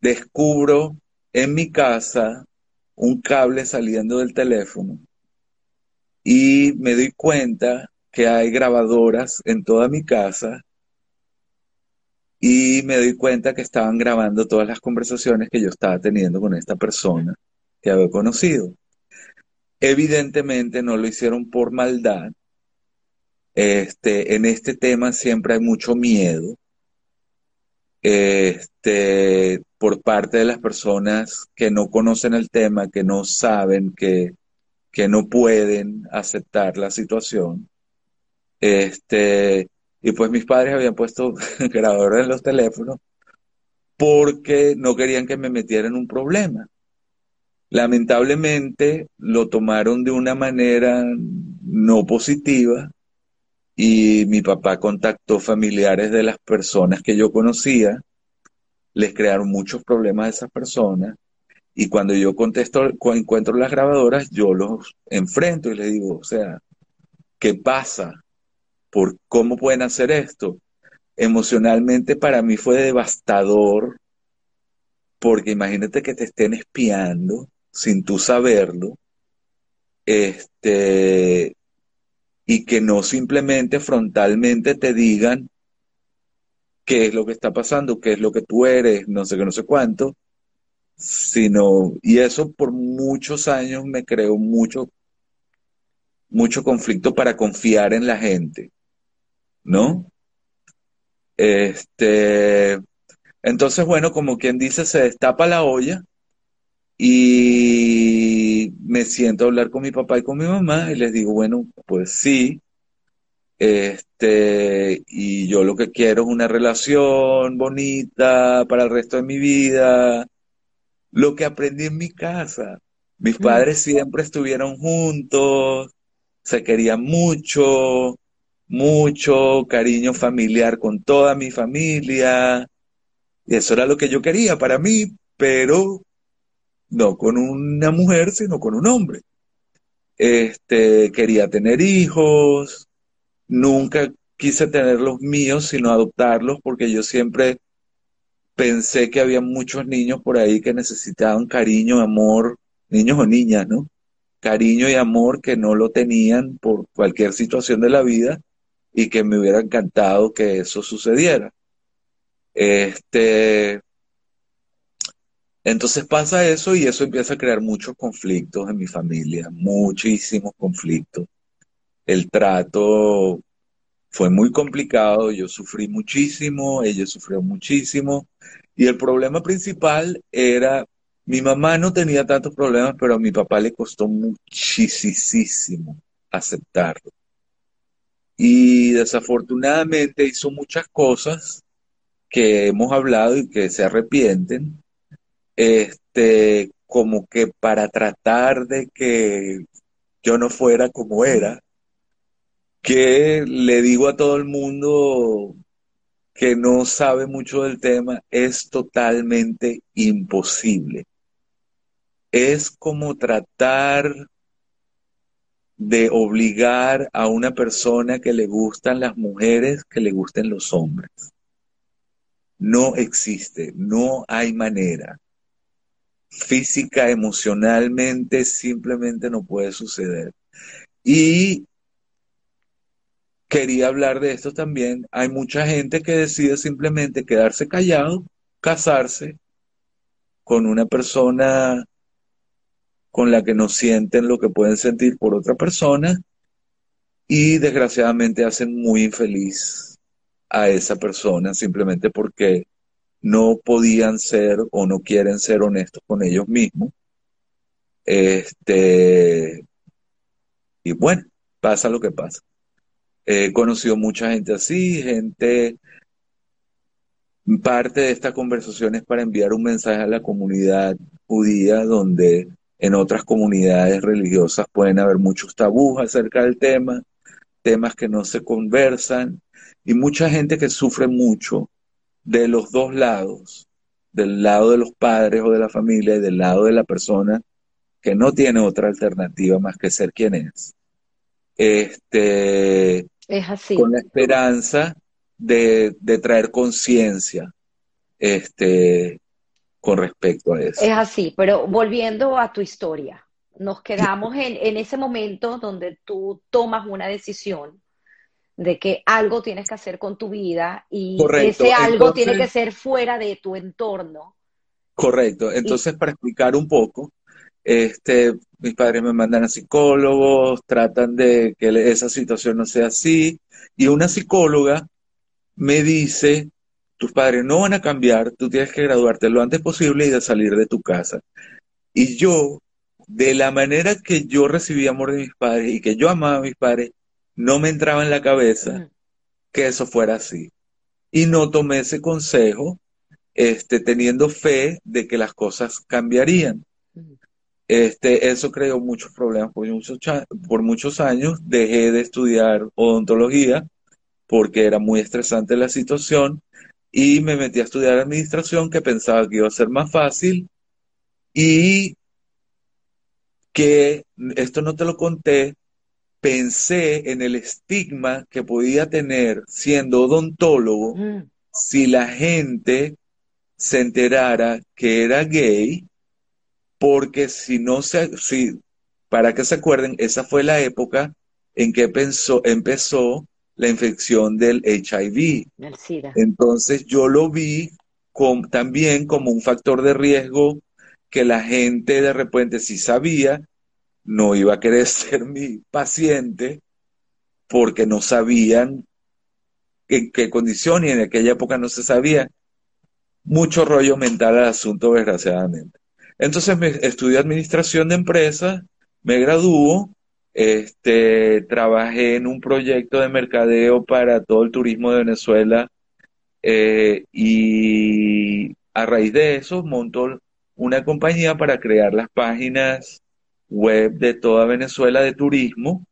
Speaker 2: descubro en mi casa un cable saliendo del teléfono y me doy cuenta que hay grabadoras en toda mi casa y me doy cuenta que estaban grabando todas las conversaciones que yo estaba teniendo con esta persona que había conocido. Evidentemente no lo hicieron por maldad. Este, en este tema siempre hay mucho miedo. Este, por parte de las personas que no conocen el tema, que no saben, que, que no pueden aceptar la situación. Este, y pues mis padres habían puesto grabadores en los teléfonos porque no querían que me metiera en un problema. Lamentablemente lo tomaron de una manera no positiva y mi papá contactó familiares de las personas que yo conocía, les crearon muchos problemas a esas personas. Y cuando yo contesto, encuentro las grabadoras, yo los enfrento y les digo, o sea, ¿qué pasa? ¿Por cómo pueden hacer esto? Emocionalmente para mí fue devastador, porque imagínate que te estén espiando sin tú saberlo, este, y que no simplemente frontalmente te digan qué es lo que está pasando, qué es lo que tú eres, no sé qué, no sé cuánto, sino, y eso por muchos años me creó mucho, mucho conflicto para confiar en la gente, ¿no? Este, entonces, bueno, como quien dice, se destapa la olla y me siento a hablar con mi papá y con mi mamá y les digo, bueno, pues sí, este, y yo lo que quiero es una relación bonita para el resto de mi vida. Lo que aprendí en mi casa. Mis mm. padres siempre estuvieron juntos, se querían mucho, mucho cariño familiar con toda mi familia. Y eso era lo que yo quería para mí, pero no con una mujer, sino con un hombre. Este, quería tener hijos, nunca quise tener los míos, sino adoptarlos, porque yo siempre pensé que había muchos niños por ahí que necesitaban cariño, amor, niños o niñas, ¿no? Cariño y amor que no lo tenían por cualquier situación de la vida y que me hubiera encantado que eso sucediera. Este, entonces pasa eso y eso empieza a crear muchos conflictos en mi familia, muchísimos conflictos el trato fue muy complicado, yo sufrí muchísimo, ella sufrió muchísimo, y el problema principal era, mi mamá no tenía tantos problemas, pero a mi papá le costó muchísimo aceptarlo. Y desafortunadamente hizo muchas cosas que hemos hablado y que se arrepienten, este, como que para tratar de que yo no fuera como era, que le digo a todo el mundo que no sabe mucho del tema, es totalmente imposible. Es como tratar de obligar a una persona que le gustan las mujeres que le gusten los hombres. No existe, no hay manera. Física, emocionalmente, simplemente no puede suceder. Y quería hablar de esto también. Hay mucha gente que decide simplemente quedarse callado, casarse con una persona con la que no sienten lo que pueden sentir por otra persona y desgraciadamente hacen muy infeliz a esa persona simplemente porque no podían ser o no quieren ser honestos con ellos mismos. Este, y bueno, pasa lo que pasa. He conocido mucha gente así, gente... Parte de esta conversación es para enviar un mensaje a la comunidad judía, donde en otras comunidades religiosas pueden haber muchos tabús acerca del tema, temas que no se conversan, y mucha gente que sufre mucho de los dos lados, del lado de los padres o de la familia y del lado de la persona que no tiene otra alternativa más que ser quien es. Este,
Speaker 1: es así.
Speaker 2: Con la esperanza de, traer conciencia este, con respecto a eso.
Speaker 1: Es así, pero volviendo a tu historia, nos quedamos en, en ese momento donde tú tomas una decisión de que algo tienes que hacer con tu vida y ese algo tiene que ser fuera de tu entorno.
Speaker 2: Correcto. Entonces, para explicar un poco, este, mis padres me mandan a psicólogos, tratan de que esa situación no sea así, y una psicóloga me dice, tus padres no van a cambiar, tú tienes que graduarte lo antes posible y de salir de tu casa. Y yo, de la manera que yo recibí amor de mis padres y que yo amaba a mis padres, no me entraba en la cabeza que eso fuera así. Y no tomé ese consejo, este, teniendo fe de que las cosas cambiarían. Este, eso creó muchos problemas por muchos, por muchos años. Dejé de estudiar odontología porque era muy estresante la situación y me metí a estudiar administración que pensaba que iba a ser más fácil y que esto no te lo conté, pensé en el estigma que podía tener siendo odontólogo mm. si la gente se enterara que era gay, porque si no se, si, para que se acuerden, esa fue la época en que pensó, empezó la infección del HIV. Entonces yo lo vi también como un factor de riesgo que la gente de repente si sabía, no iba a querer ser mi paciente porque no sabían en qué condición y en aquella época no se sabía. Mucho rollo mental al asunto, desgraciadamente. Entonces me estudié administración de empresas, me graduó, este, trabajé en un proyecto de mercadeo para todo el turismo de Venezuela eh, y a raíz de eso montó una compañía para crear las páginas web de toda Venezuela de turismo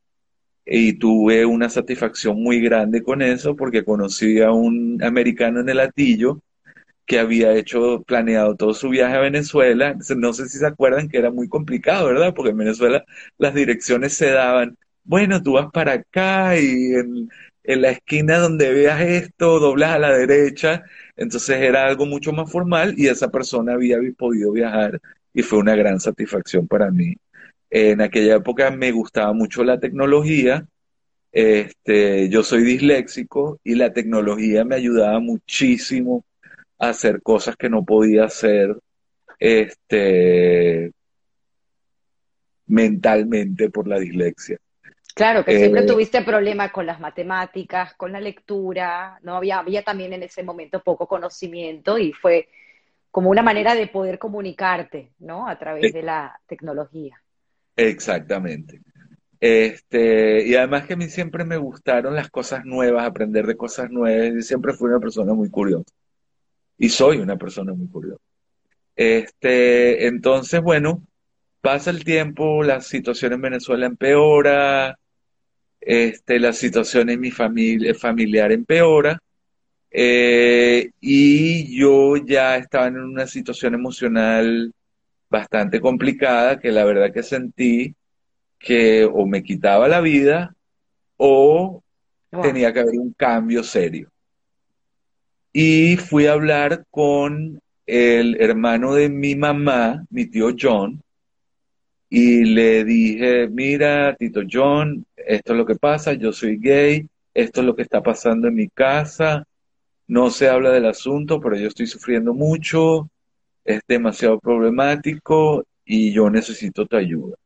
Speaker 2: y tuve una satisfacción muy grande con eso porque conocí a un americano en el Atillo que había hecho, planeado todo su viaje a Venezuela. No sé si se acuerdan que era muy complicado, ¿verdad? Porque en Venezuela las direcciones se daban, bueno, tú vas para acá y en, en la esquina donde veas esto, doblas a la derecha. Entonces era algo mucho más formal y esa persona había podido viajar y fue una gran satisfacción para mí. En aquella época me gustaba mucho la tecnología. Este, yo soy disléxico y la tecnología me ayudaba muchísimo a hacer cosas que no podía hacer este, mentalmente por la dislexia.
Speaker 1: Claro, que siempre eh, tuviste problemas con las matemáticas, con la lectura, no había, había también en ese momento poco conocimiento y fue como una manera de poder comunicarte, ¿no? A través de la tecnología.
Speaker 2: Exactamente. Este, y además que a mí siempre me gustaron las cosas nuevas, aprender de cosas nuevas, y siempre fui una persona muy curiosa. Y soy una persona muy curiosa. Este, entonces, bueno, pasa el tiempo, la situación en Venezuela empeora, este, la situación en mi familia, familiar empeora, eh, y yo ya estaba en una situación emocional bastante complicada que la verdad que sentí que o me quitaba la vida o tenía que haber un cambio serio. Y fui a hablar con el hermano de mi mamá, mi tío John, y le dije, mira, Tito John, esto es lo que pasa, yo soy gay, esto es lo que está pasando en mi casa, no se habla del asunto, pero yo estoy sufriendo mucho, es demasiado problemático y yo necesito tu ayuda.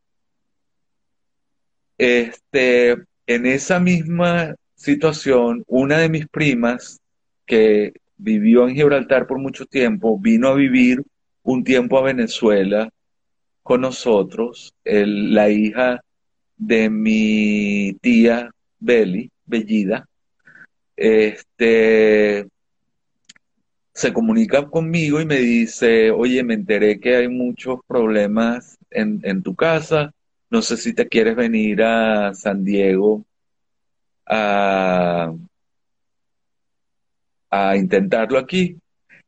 Speaker 2: Este, en esa misma situación, una de mis primas, que vivió en Gibraltar por mucho tiempo, vino a vivir un tiempo a Venezuela con nosotros, la hija de mi tía Beli, Bellida, este, se comunica conmigo y me dice, oye, me enteré que hay muchos problemas en, tu casa, no sé si te quieres venir a San Diego a, a intentarlo aquí.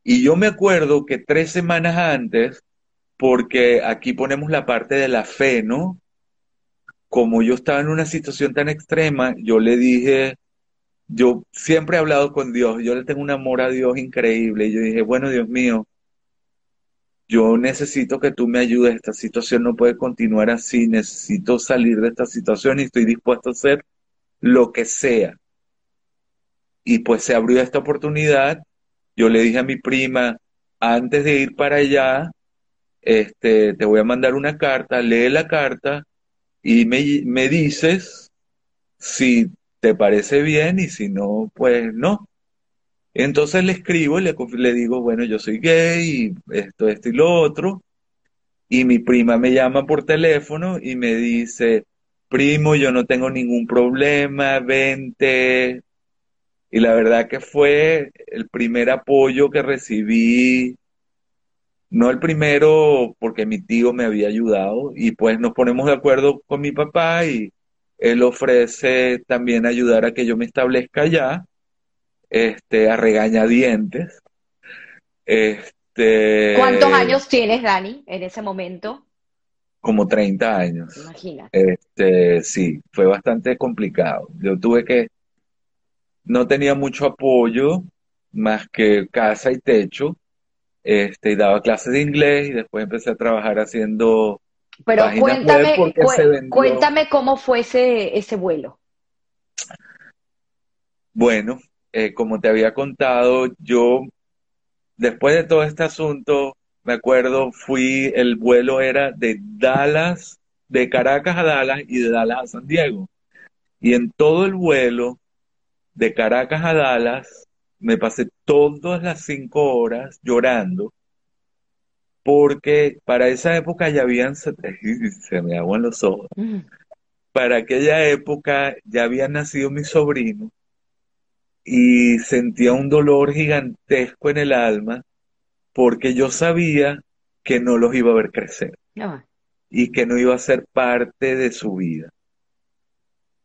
Speaker 2: Y yo me acuerdo que tres semanas antes, porque aquí ponemos la parte de la fe, ¿no? Como yo estaba en una situación tan extrema, yo le dije, yo siempre he hablado con Dios, yo le tengo un amor a Dios increíble. Y yo dije, bueno, Dios mío, yo necesito que tú me ayudes, esta situación no puede continuar así, necesito salir de esta situación y estoy dispuesto a hacer lo que sea. Y pues se abrió esta oportunidad. Yo le dije a mi prima, antes de ir para allá, este, te voy a mandar una carta, lee la carta y me, me dices si ¿te parece bien? Y si no, pues no. Entonces le escribo y le, digo, bueno, yo soy gay, esto, esto y lo otro. Y mi prima me llama por teléfono y me dice, primo, yo no tengo ningún problema, vente. Y la verdad que fue el primer apoyo que recibí, no el primero porque mi tío me había ayudado y pues nos ponemos de acuerdo con mi papá y él ofrece también ayudar a que yo me establezca allá. este, a regañadientes. Este,
Speaker 1: ¿Cuántos años tienes, Dani, en ese momento?
Speaker 2: Como 30 años.
Speaker 1: Imagínate.
Speaker 2: Este, sí, fue bastante complicado. Yo tuve que, no tenía mucho apoyo, más que casa y techo, este, y daba clases de inglés y después empecé a trabajar haciendo
Speaker 1: Pero cuéntame, cuéntame cómo fue ese, ese vuelo.
Speaker 2: Bueno, eh, como te había contado, yo después de todo este asunto, me acuerdo, fui, el vuelo era de Dallas, de Caracas a Dallas y de Dallas a San Diego. Y en todo el vuelo, de Caracas a Dallas, me pasé todas las cinco horas llorando, porque para esa época ya habían, se me aguan los ojos, para aquella época ya habían nacido mis sobrinos y sentía un dolor gigantesco en el alma porque yo sabía que no los iba a ver crecer y que no iba a ser parte de su vida.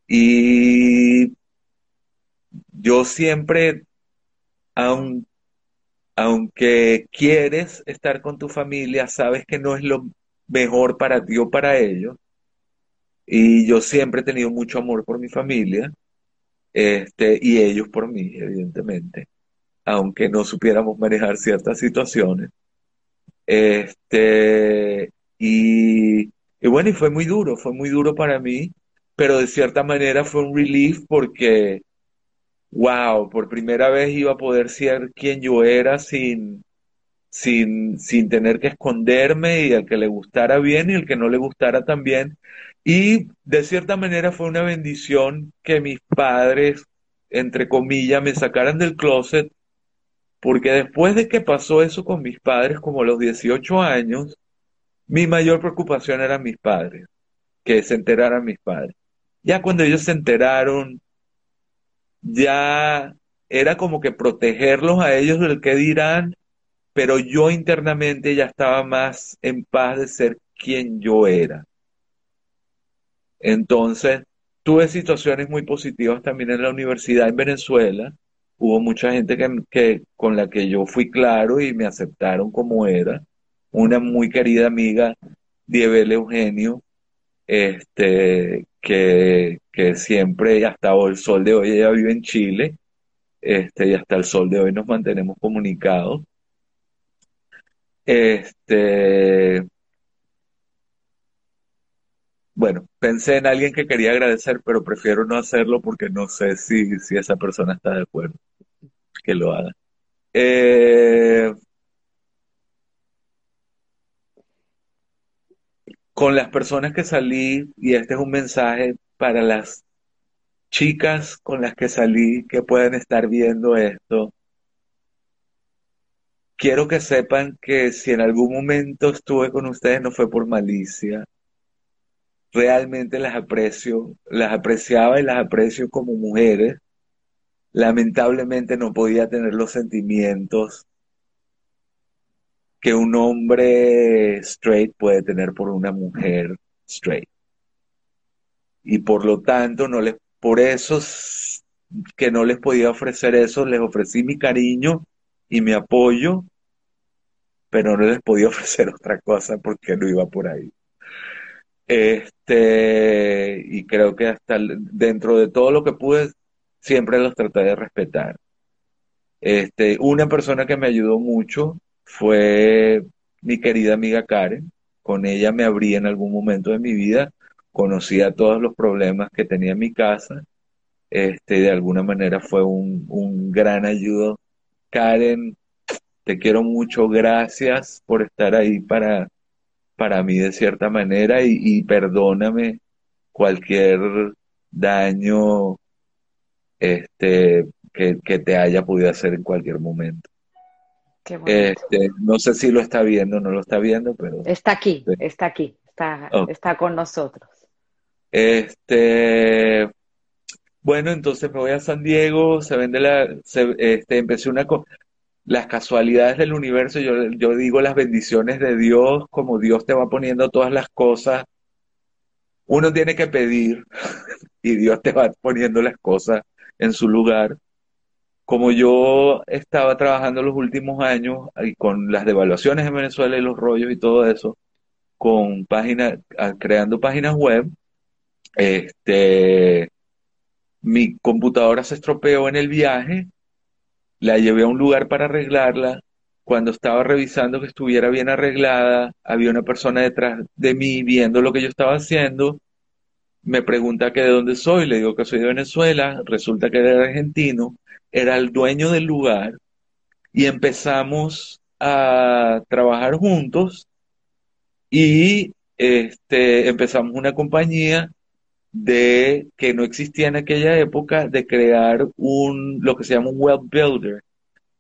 Speaker 2: Y yo siempre, aunque quieres estar con tu familia, sabes que no es lo mejor para ti o para ellos. Y yo siempre he tenido mucho amor por mi familia, este, y ellos por mí, evidentemente aunque no supiéramos manejar ciertas situaciones. Este, y, bueno, y fue muy duro, fue muy duro para mí, pero de cierta manera fue un relief porque, wow, por primera vez iba a poder ser quien yo era sin, sin, sin tener que esconderme y al que le gustara bien y el que no le gustara también. Y de cierta manera fue una bendición que mis padres, entre comillas, me sacaran del closet porque después de que pasó eso con mis padres, como a los 18 años, mi mayor preocupación eran mis padres, que se enteraran mis padres. Ya cuando ellos se enteraron, ya era como que protegerlos a ellos del que dirán, pero yo internamente ya estaba más en paz de ser quien yo era. Entonces, tuve situaciones muy positivas también en la universidad en Venezuela, hubo mucha gente que, con la que yo fui claro y me aceptaron como era. Una muy querida amiga, Diebel Eugenio, este, que, que siempre, hasta el sol de hoy, ella vive en Chile, este, y hasta el sol de hoy nos mantenemos comunicados. Este, bueno, pensé en alguien que quería agradecer, pero prefiero no hacerlo porque no sé si, si esa persona está de acuerdo que lo haga. Eh, con las personas que salí, y este es un mensaje para las chicas con las que salí que pueden estar viendo esto, quiero que sepan que si en algún momento estuve con ustedes no fue por malicia, realmente las aprecio, las apreciaba y las aprecio como mujeres. Lamentablemente no podía tener los sentimientos que un hombre straight puede tener por una mujer straight. Y por lo tanto, no les, por eso que no les podía ofrecer eso, les ofrecí mi cariño y mi apoyo, pero no les podía ofrecer otra cosa porque no iba por ahí. Este, y creo que hasta dentro de todo lo que pude, siempre los traté de respetar. Este, una persona que me ayudó mucho fue mi querida amiga Karen. Con ella me abrí en algún momento de mi vida, conocía todos los problemas que tenía en mi casa. Este, de alguna manera fue un, gran ayudo. Karen, te quiero mucho, gracias por estar ahí para, para mí de cierta manera y, perdóname cualquier daño este, que, te haya podido hacer en cualquier momento. Este, no sé si lo está viendo o no lo está viendo, pero...
Speaker 1: Está aquí, está aquí, está, está con nosotros.
Speaker 2: Este, bueno, entonces me voy a San Diego, se vende la, se, este, empecé una cosa, las casualidades del universo, yo, yo digo las bendiciones de Dios, como Dios te va poniendo todas las cosas. Uno tiene que pedir y Dios te va poniendo las cosas en su lugar. Como yo estaba trabajando los últimos años con las devaluaciones en Venezuela y los rollos y todo eso, con páginas, creando páginas web, este, mi computadora se estropeó en el viaje, la llevé a un lugar para arreglarla. Cuando estaba revisando que estuviera bien arreglada, había una persona detrás de mí viendo lo que yo estaba haciendo. Me pregunta que de dónde soy, le digo que soy de Venezuela, resulta que era argentino, era el dueño del lugar y empezamos a trabajar juntos y este, empezamos una compañía de que no existía en aquella época de crear un lo que se llama un web builder,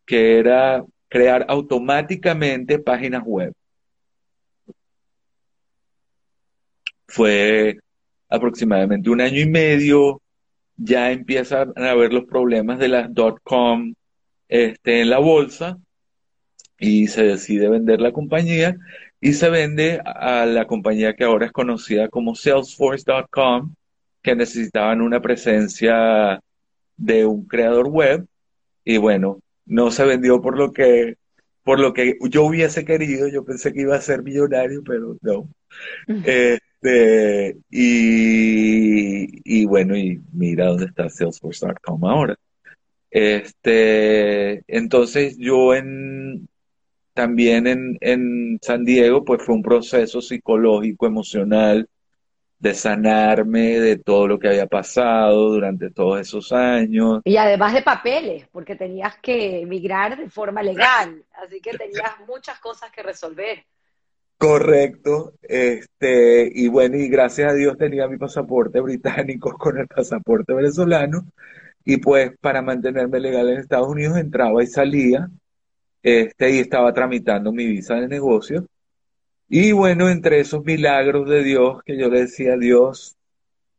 Speaker 2: que era crear automáticamente páginas web. Fue aproximadamente un año y medio, ya empiezan a haber los problemas de las .com este, en la bolsa y se decide vender la compañía y se vende a la compañía que ahora es conocida como Salesforce.com que necesitaban una presencia de un creador web y bueno, no se vendió por lo que por lo que yo hubiese querido, yo pensé que iba a ser millonario, pero no. Este, y, y bueno, y mira dónde está Salesforce.com ahora. Este, entonces yo en también en, en San Diego, pues fue un proceso psicológico, emocional, de sanarme de todo lo que había pasado durante todos esos años.
Speaker 1: Y además de papeles, porque tenías que emigrar de forma legal, así que tenías muchas cosas que resolver.
Speaker 2: Correcto, este, y bueno, y gracias a Dios tenía mi pasaporte británico con el pasaporte venezolano, y pues para mantenerme legal en Estados Unidos entraba y salía, este, y estaba tramitando mi visa de negocio, y bueno, entre esos milagros de Dios que yo le decía a Dios,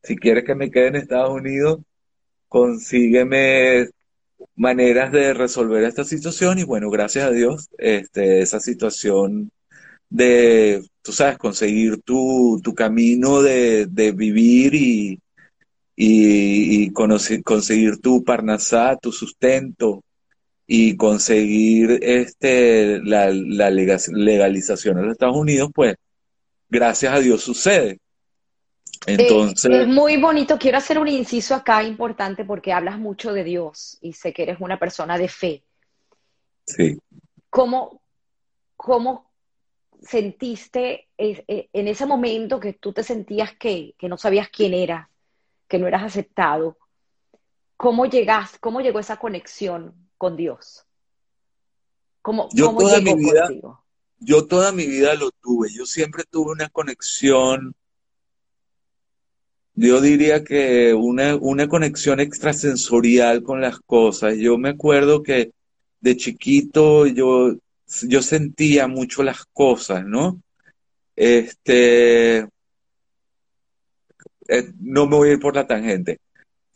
Speaker 2: si quieres que me quede en Estados Unidos, consígueme maneras de resolver esta situación y bueno, gracias a Dios, este, esa situación de, tú sabes, conseguir tu, tu camino de, de vivir y, y, conseguir tu parnasá, tu sustento, y conseguir este, la, legalización en los Estados Unidos, pues gracias a Dios sucede.
Speaker 1: Entonces... Es, muy bonito, quiero hacer un inciso acá importante porque hablas mucho de Dios y sé que eres una persona de fe.
Speaker 2: Sí.
Speaker 1: ¿Cómo, cómo sentiste e, en ese momento que tú te sentías que, que no sabías quién eras, que no eras aceptado? ¿Cómo llegas, cómo llegó esa conexión con Dios? ¿Cómo,
Speaker 2: yo toda mi vida, Yo toda mi vida lo tuve. Yo siempre tuve una conexión, yo diría que una, una conexión extrasensorial con las cosas. Yo me acuerdo que de chiquito yo, yo sentía mucho las cosas, ¿no? Este, eh, no me voy a ir por la tangente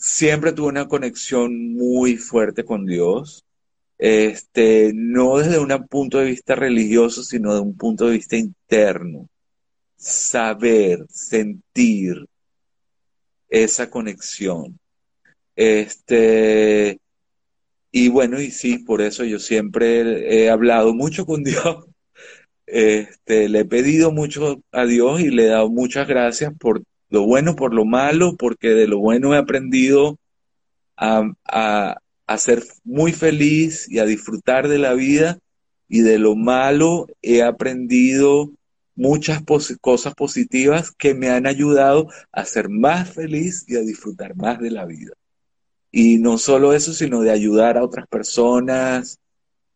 Speaker 2: siempre tuve una conexión muy fuerte con Dios, este, no desde un punto de vista religioso, sino de un punto de vista interno. Saber, sentir esa conexión. Este, y bueno, y sí, por eso yo siempre he hablado mucho con Dios. Este, le he pedido mucho a Dios y le he dado muchas gracias por lo bueno por lo malo, porque de lo bueno he aprendido a, a, ser muy feliz y a disfrutar de la vida, y de lo malo he aprendido muchas cosas positivas que me han ayudado a ser más feliz y a disfrutar más de la vida. Y no solo eso, sino de ayudar a otras personas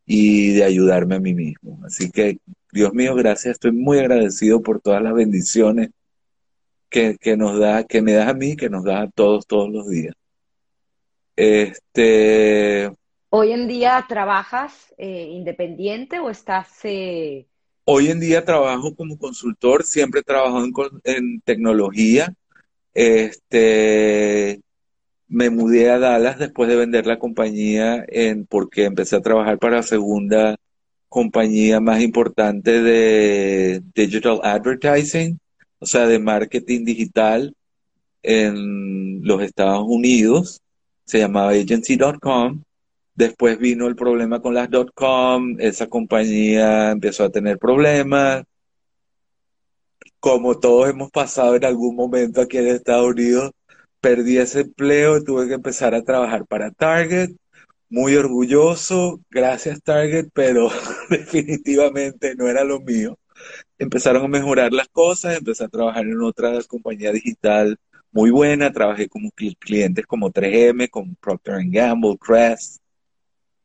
Speaker 2: y de ayudarme a mí mismo. Así que, Dios mío, gracias. Estoy muy agradecido por todas las bendiciones que, nos da, que me das a mí, que nos da a todos todos los días. Este.
Speaker 1: Hoy en día trabajas eh, independiente o estás. Eh,
Speaker 2: Hoy en día trabajo como consultor, siempre he trabajado en, en tecnología. Este, me mudé a Dallas después de vender la compañía porque empecé a trabajar para la segunda compañía más importante de digital advertising o sea, de marketing digital en los Estados Unidos, se llamaba agency.com, Después vino el problema con las .com, esa compañía empezó a tener problemas. Como todos hemos pasado en algún momento aquí en Estados Unidos, perdí ese empleo tuve que empezar a trabajar para Target. Muy orgulloso, gracias Target, pero definitivamente no era lo mío. Empezaron a mejorar las cosas, empecé a trabajar en otra compañía digital muy buena, trabajé con clientes como 3M, como Procter Gamble, Crest,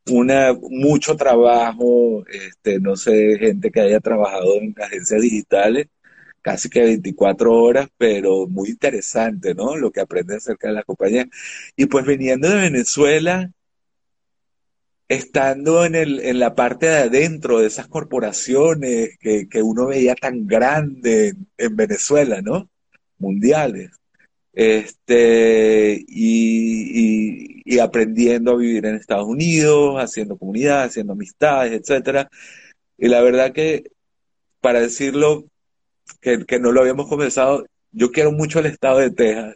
Speaker 2: una, mucho trabajo, este, no sé, gente que haya trabajado en agencias digitales, casi que 24 horas, pero muy interesante, ¿no? Lo que aprende acerca de la compañía. Y pues viniendo de Venezuela, estando en, el, en la parte de adentro de esas corporaciones que, que uno veía tan grande en Venezuela, ¿no? Mundiales este, y, aprendiendo a vivir en Estados Unidos, haciendo comunidad, haciendo amistades, etcétera. Y la verdad que, para decirlo, que, no lo habíamos comenzado, yo quiero mucho el estado de Texas.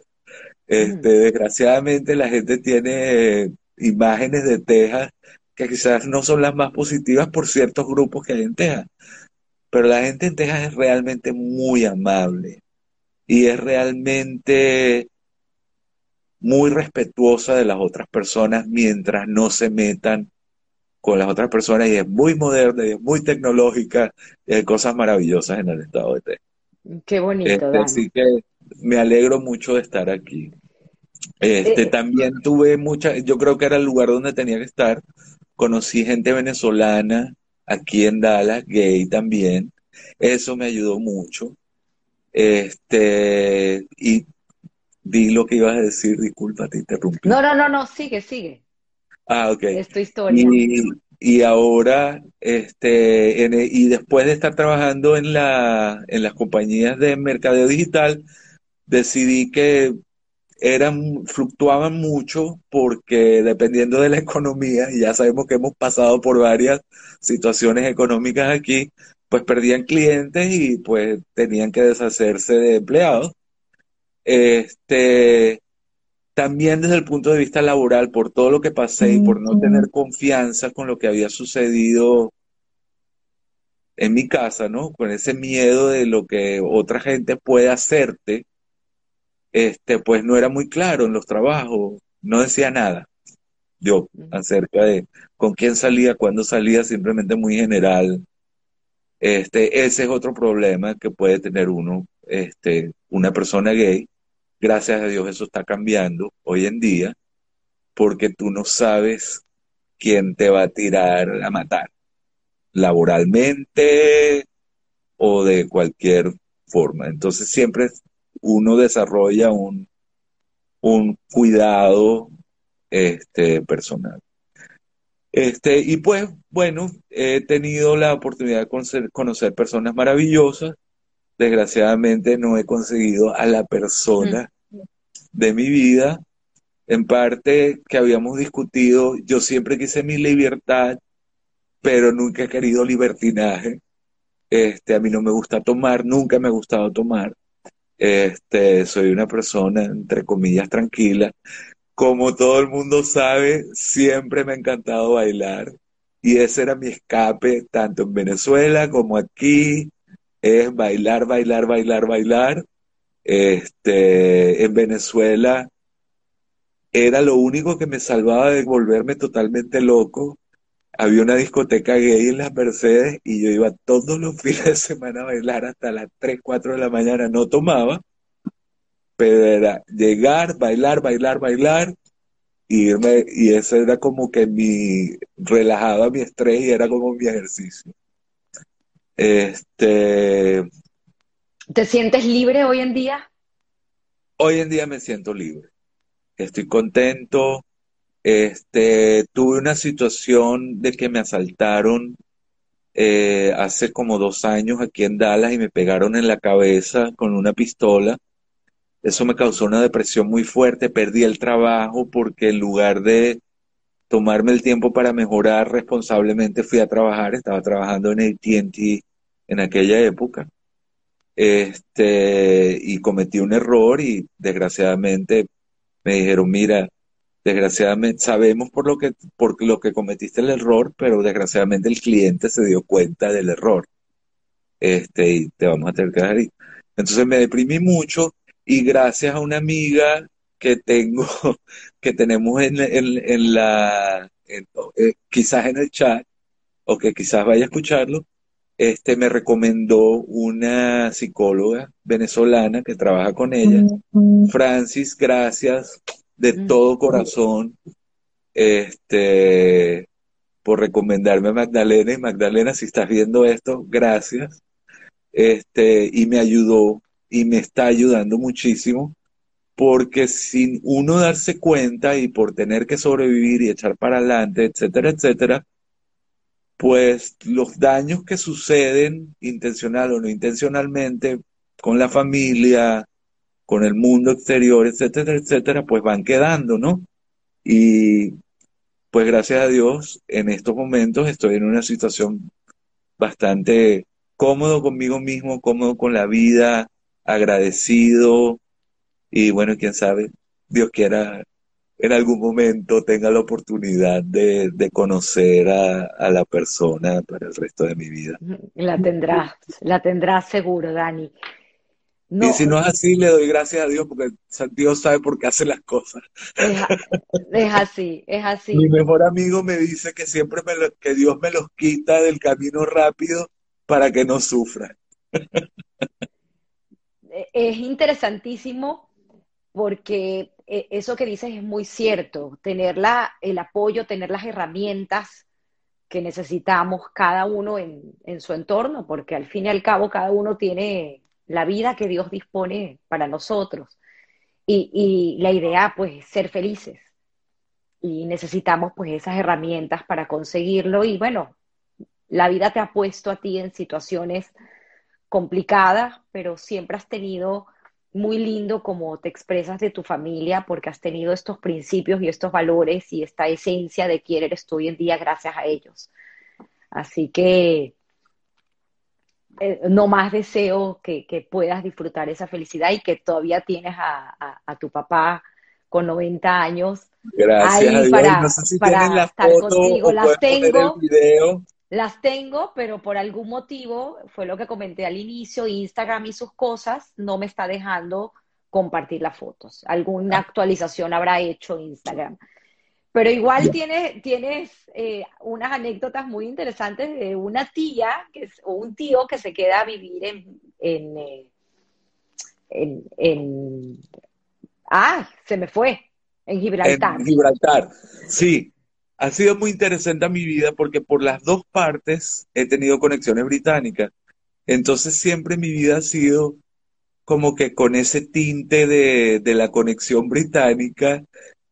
Speaker 2: Este, Desgraciadamente la gente tiene imágenes de Texas que quizás no son las más positivas por ciertos grupos que hay en Texas. Pero la gente en Texas es realmente muy amable y es realmente muy respetuosa de las otras personas mientras no se metan con las otras personas y es muy moderna y es muy tecnológica y hay cosas maravillosas en el estado de Texas.
Speaker 1: Qué bonito.
Speaker 2: Este, así que me alegro mucho de estar aquí. Este, eh, también tuve mucha, yo creo que era el lugar donde tenía que estar. Conocí gente venezolana aquí en Dallas, gay también. Eso me ayudó mucho. Este, y di lo que ibas a decir, disculpa, te interrumpí.
Speaker 1: No, no, no, no, sigue, sigue.
Speaker 2: Ah, ok.
Speaker 1: Es tu historia.
Speaker 2: Y, ahora, este, e, y después de estar trabajando en, la, en las compañías de mercadeo digital, decidí que eran, fluctuaban mucho porque dependiendo de la economía, y ya sabemos que hemos pasado por varias situaciones económicas aquí, pues perdían clientes y pues tenían que deshacerse de empleados. Este, también desde el punto de vista laboral, por todo lo que pasé y por no tener confianza con lo que había sucedido en mi casa, ¿no? Con ese miedo de lo que otra gente puede hacerte, este, pues no era muy claro en los trabajos, no decía nada yo acerca de con quién salía, cuándo salía, simplemente muy general este, ese es otro problema que puede tener uno, este, una persona gay. Gracias a Dios eso está cambiando hoy en día, porque tú no sabes quién te va a tirar a matar, laboralmente o de cualquier forma. Entonces siempre uno desarrolla un, un cuidado este, personal. Este, y pues, bueno, he tenido la oportunidad de conocer, personas maravillosas. Desgraciadamente no he conseguido a la persona de mi vida. En parte que habíamos discutido, yo siempre quise mi libertad, pero nunca he querido libertinaje. Este, a mí no me gusta tomar, nunca me ha gustado tomar. Este, soy una persona, entre comillas, tranquila. Como todo el mundo sabe, siempre me ha encantado bailar y ese era mi escape tanto en Venezuela como aquí, es bailar, bailar, bailar, bailar. Este, en Venezuela era lo único que me salvaba de volverme totalmente loco. Había una discoteca gay en las Mercedes y yo iba todos los fines de semana a bailar hasta las 3, 4 de la mañana, no tomaba pero era llegar, bailar, bailar, bailar, irme, y eso era como que mi, relajaba mi estrés y era como mi ejercicio. Este.
Speaker 1: ¿Te sientes libre hoy en día?
Speaker 2: Hoy en día me siento libre. Estoy contento. Este, tuve una situación de que me asaltaron eh, hace como dos años aquí en Dallas y me pegaron en la cabeza con una pistola eso me causó una depresión muy fuerte, perdí el trabajo porque en lugar de tomarme el tiempo para mejorar responsablemente fui a trabajar, estaba trabajando en ATT en aquella época. Este, y cometí un error y desgraciadamente me dijeron, mira, desgraciadamente sabemos por lo que, por lo que cometiste el error, pero desgraciadamente el cliente se dio cuenta del error. Este, y te vamos a tener que dejar ahí. Entonces me deprimí mucho y gracias a una amiga que tengo, que tenemos en, la, eh, quizás en el chat, o que quizás vaya a escucharlo, este, me recomendó una psicóloga venezolana que trabaja con ella. Francis, gracias de todo corazón este, por recomendarme a Magdalena. Y Magdalena, si estás viendo esto, gracias. Este, y me ayudó y me está ayudando muchísimo porque sin uno darse cuenta y por tener que sobrevivir y echar para adelante, etcétera, etcétera, pues los daños que suceden intencional o no intencionalmente con la familia, con el mundo exterior, etcétera, etcétera, pues van quedando, ¿no? Y pues gracias a Dios, en estos momentos estoy en una situación bastante cómodo conmigo mismo, cómodo con la vida, agradecido y bueno, quién sabe, Dios quiera en algún momento tenga la oportunidad de, conocer a, la persona para el resto de mi vida.
Speaker 1: La tendrás, la tendrás seguro, Dani.
Speaker 2: Y si no es así, le doy gracias a Dios porque Dios sabe por qué hace las cosas.
Speaker 1: Es, así, es así.
Speaker 2: Mi mejor amigo me dice que siempre me que Dios me los quita del camino rápido para que no sufra.
Speaker 1: Es interesantísimo porque eh, eso que dices es muy cierto, tener el apoyo, tener las herramientas que necesitamos cada uno en, su entorno, porque al fin y al cabo cada uno tiene la vida que Dios dispone para nosotros. Y, y la idea, pues, ser felices. Y necesitamos, pues, esas herramientas para conseguirlo. Y bueno, la vida te ha puesto a ti en situaciones complicadas, pero siempre has tenido muy lindo como te expresas de tu familia porque has tenido estos principios y estos valores y esta esencia de quién eres tú hoy en día gracias a ellos. Así que eh, no más deseo que, puedas disfrutar esa felicidad y que todavía tienes a, tu papá con 90 años
Speaker 2: Gracias
Speaker 1: para, para estar contigo. Las tengo. Las tengo, pero por algún motivo, fue lo que comenté al inicio, Instagram y sus cosas no me está dejando compartir las fotos. Alguna ah. actualización habrá hecho Instagram. Pero igual tienes, tienes eh, unas anécdotas muy interesantes de una tía que o un tío que se queda a vivir en, en, eh, en, ah, se me fue, en Gibraltar.
Speaker 2: En Gibraltar, sí. Ha sido muy interesante a mi vida porque por las dos partes he tenido conexiones británicas. Entonces siempre mi vida ha sido como que con ese tinte de, de la conexión británica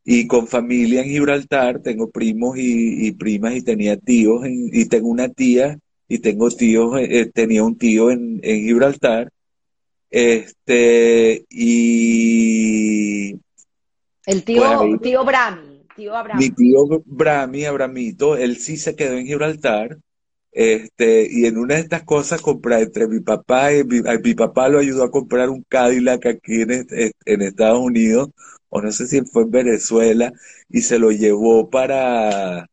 Speaker 2: y con familia en Gibraltar. Tengo primos y, primas y tenía tíos y tengo una tía y tengo tíos, eh, eh, tenía un tío en, en Gibraltar. Este, y...
Speaker 1: El tío, pues tío Brami.
Speaker 2: Mi tío Brami, Abramito, él sí se quedó en Gibraltar. Este, y en una de estas cosas compré entre mi papá y mi, papá lo ayudó a comprar un Cadillac aquí en, en Estados Unidos, o no sé si fue en Venezuela, y se lo llevó para,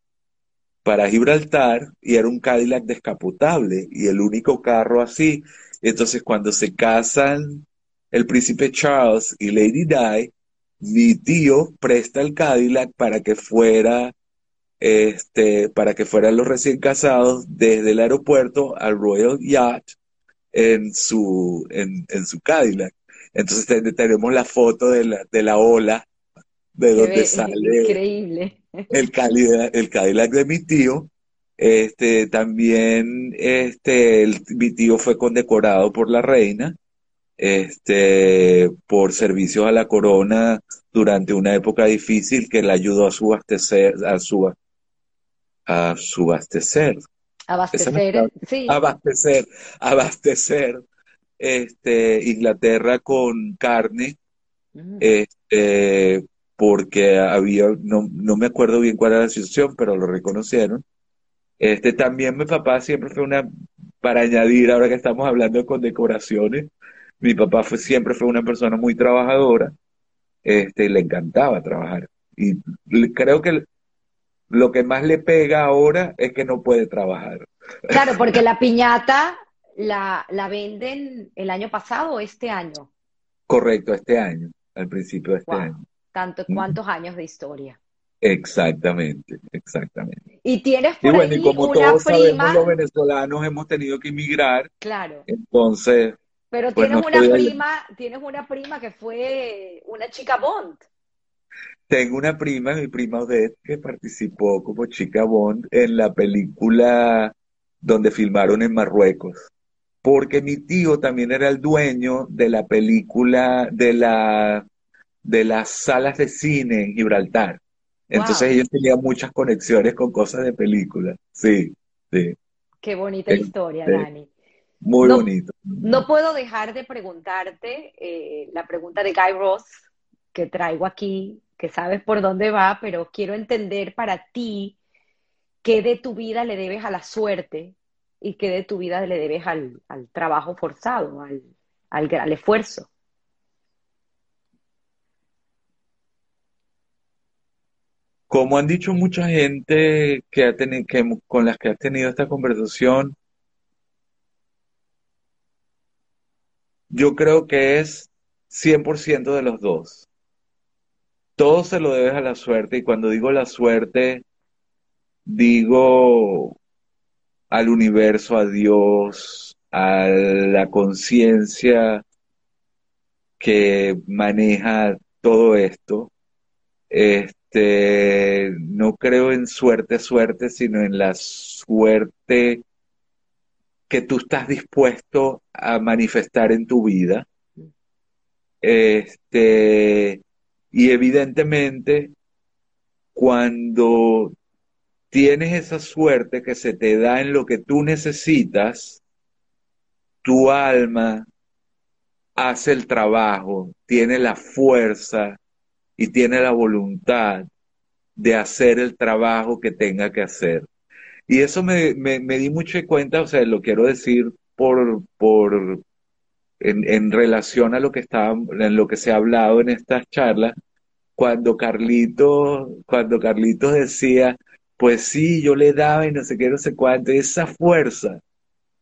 Speaker 2: para Gibraltar, y era un Cadillac descapotable, y el único carro así. Entonces, cuando se casan el príncipe Charles y Lady Di, mi tío presta el Cadillac para que fuera, este, para que fueran los recién casados desde el aeropuerto al Royal Yacht en su, en, su Cadillac. Entonces tenemos la foto de la, de la ola de donde sale
Speaker 1: increíble.
Speaker 2: El, Cadillac, el Cadillac de mi tío. Este, también, este, mi tío fue condecorado por la reina este, por servicios a la corona durante una época difícil que le ayudó a subastecer, a, su, a subastecer.
Speaker 1: Abastecer, sí.
Speaker 2: Abastecer, abastecer este, Inglaterra con carne, mm. este, porque había, no, no me acuerdo bien cuál era la situación, pero lo reconocieron. Este, también mi papá siempre fue una, para añadir, ahora que estamos hablando con decoraciones, mi papá fue, siempre fue una persona muy trabajadora, este, le encantaba trabajar. Y creo que lo que más le pega ahora es que no puede trabajar.
Speaker 1: Claro, porque la piñata la, la venden el año pasado o este año.
Speaker 2: Correcto, este año, al principio de este año.
Speaker 1: Tanto, ¿Cuántos años de historia?
Speaker 2: Exactamente, exactamente.
Speaker 1: Y tienes por
Speaker 2: y bueno,
Speaker 1: ahí
Speaker 2: y como
Speaker 1: una
Speaker 2: todos
Speaker 1: prima.
Speaker 2: sabemos, los venezolanos hemos tenido que emigrar,
Speaker 1: Claro.
Speaker 2: entonces,
Speaker 1: Pero
Speaker 2: pues
Speaker 1: tienes
Speaker 2: no
Speaker 1: una
Speaker 2: allá.
Speaker 1: prima, tienes una prima que fue una chica Bond.
Speaker 2: Tengo una prima, mi prima Odette, que participó como chica Bond en la película donde filmaron en Marruecos. Porque mi tío también era el dueño de la película, de la, de las salas de cine en Gibraltar. Entonces
Speaker 1: Wow,
Speaker 2: ellos tenían muchas conexiones con cosas de películas. Sí, sí.
Speaker 1: qué bonita historia, Dani.
Speaker 2: Muy
Speaker 1: No,
Speaker 2: bonito.
Speaker 1: no puedo dejar de preguntarte eh, la pregunta de Guy Ross que traigo aquí, que sabes por dónde va, pero quiero entender para ti qué de tu vida le debes a la suerte y qué de tu vida le debes al, al trabajo forzado, al, al, al esfuerzo.
Speaker 2: Como han dicho mucha gente que ha que, con las que has tenido esta conversación, yo creo que es 100% de los dos. Todo se lo debes a la suerte y cuando digo la suerte, digo al universo, a Dios, a la conciencia que maneja todo esto. Este, no creo en suerte, suerte, sino en la suerte que tú estás dispuesto a manifestar en tu vida. Este, y evidentemente, cuando tienes esa suerte que se te da en lo que tú necesitas, tu alma hace el trabajo, tiene la fuerza y tiene la voluntad de hacer el trabajo que tenga que hacer. Y eso me, me, me di mucho cuenta, o sea, lo quiero decir por, por en, en relación a lo que estaba, en lo que se ha hablado en estas charlas, cuando Carlitos, cuando Carlitos decía, pues sí, yo le daba y no sé qué, no sé cuánto, esa fuerza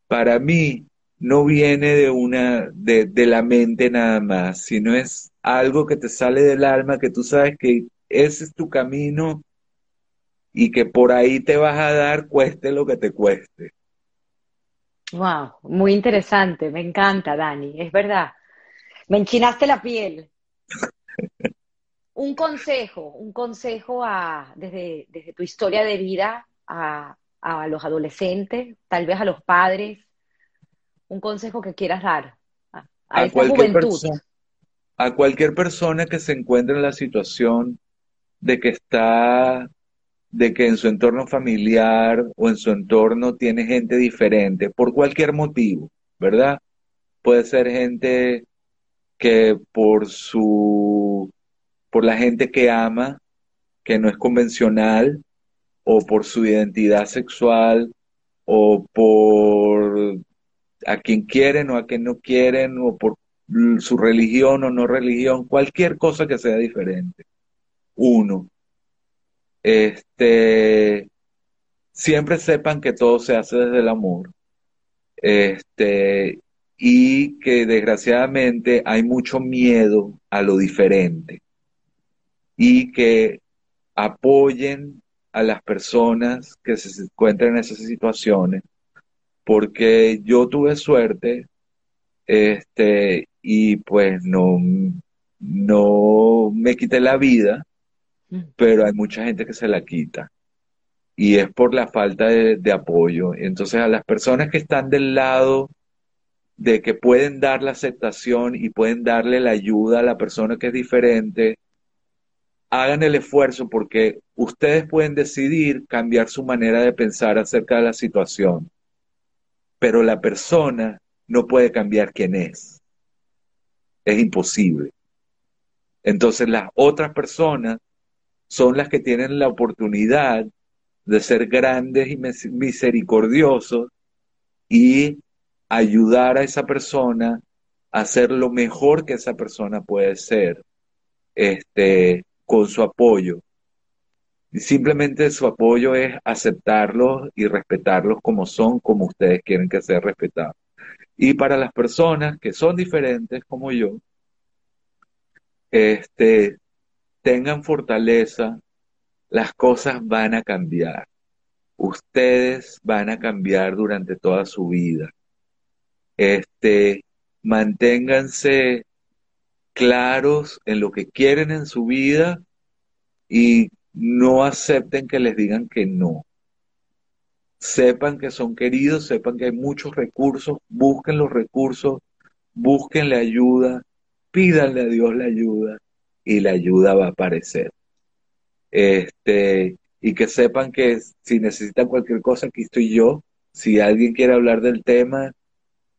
Speaker 2: para mí no viene de una, de, de la mente nada más, sino es algo que te sale del alma, que tú sabes que ese es tu camino y que por ahí te vas a dar cueste lo que te cueste.
Speaker 1: Wow, muy interesante, me encanta, Dani, es verdad. Me enchinaste la piel. Un consejo, un consejo a, desde, desde tu historia de vida a, a los adolescentes, tal vez a los padres, un consejo que quieras dar a, a
Speaker 2: A
Speaker 1: esa
Speaker 2: cualquier
Speaker 1: juventud.
Speaker 2: persona, a cualquier persona que se encuentre en la situación de que está, de que en su entorno familiar o en su entorno tiene gente diferente, por cualquier motivo, ¿verdad? Puede ser gente que por su, por la gente que ama, que no es convencional, o por su identidad sexual, o por a quien quieren o a quien no quieren, o por su religión o no religión, cualquier cosa que sea diferente. Uno, este, siempre sepan que todo se hace desde el amor, este, y que desgraciadamente hay mucho miedo a lo diferente. Y que apoyen a las personas que se encuentran en esas situaciones, porque yo tuve suerte, este, y pues no, no me quité la vida. Pero hay mucha gente que se la quita. Y es por la falta de, apoyo. Entonces, a las personas que están del lado de que pueden dar la aceptación y pueden darle la ayuda a la persona que es diferente, hagan el esfuerzo porque ustedes pueden decidir cambiar su manera de pensar acerca de la situación, pero la persona no puede cambiar quién es. Es imposible. Entonces las otras personas son las que tienen la oportunidad de ser grandes y mis- misericordiosos y ayudar a esa persona a ser lo mejor que esa persona puede ser, este, con su apoyo. simplemente su apoyo es aceptarlos y respetarlos como son, como ustedes quieren que sean respetados. Y para las personas que son diferentes como yo, este, tengan fortaleza, las cosas van a cambiar. Ustedes van a cambiar durante toda su vida. Este, manténganse claros en lo que quieren en su vida y no acepten que les digan que no. Sepan que son queridos, sepan que hay muchos recursos, busquen los recursos, busquen la ayuda, pídanle a Dios la ayuda y la ayuda va a aparecer. Este, y que sepan que si necesitan cualquier cosa, aquí estoy yo. Si alguien quiere hablar del tema,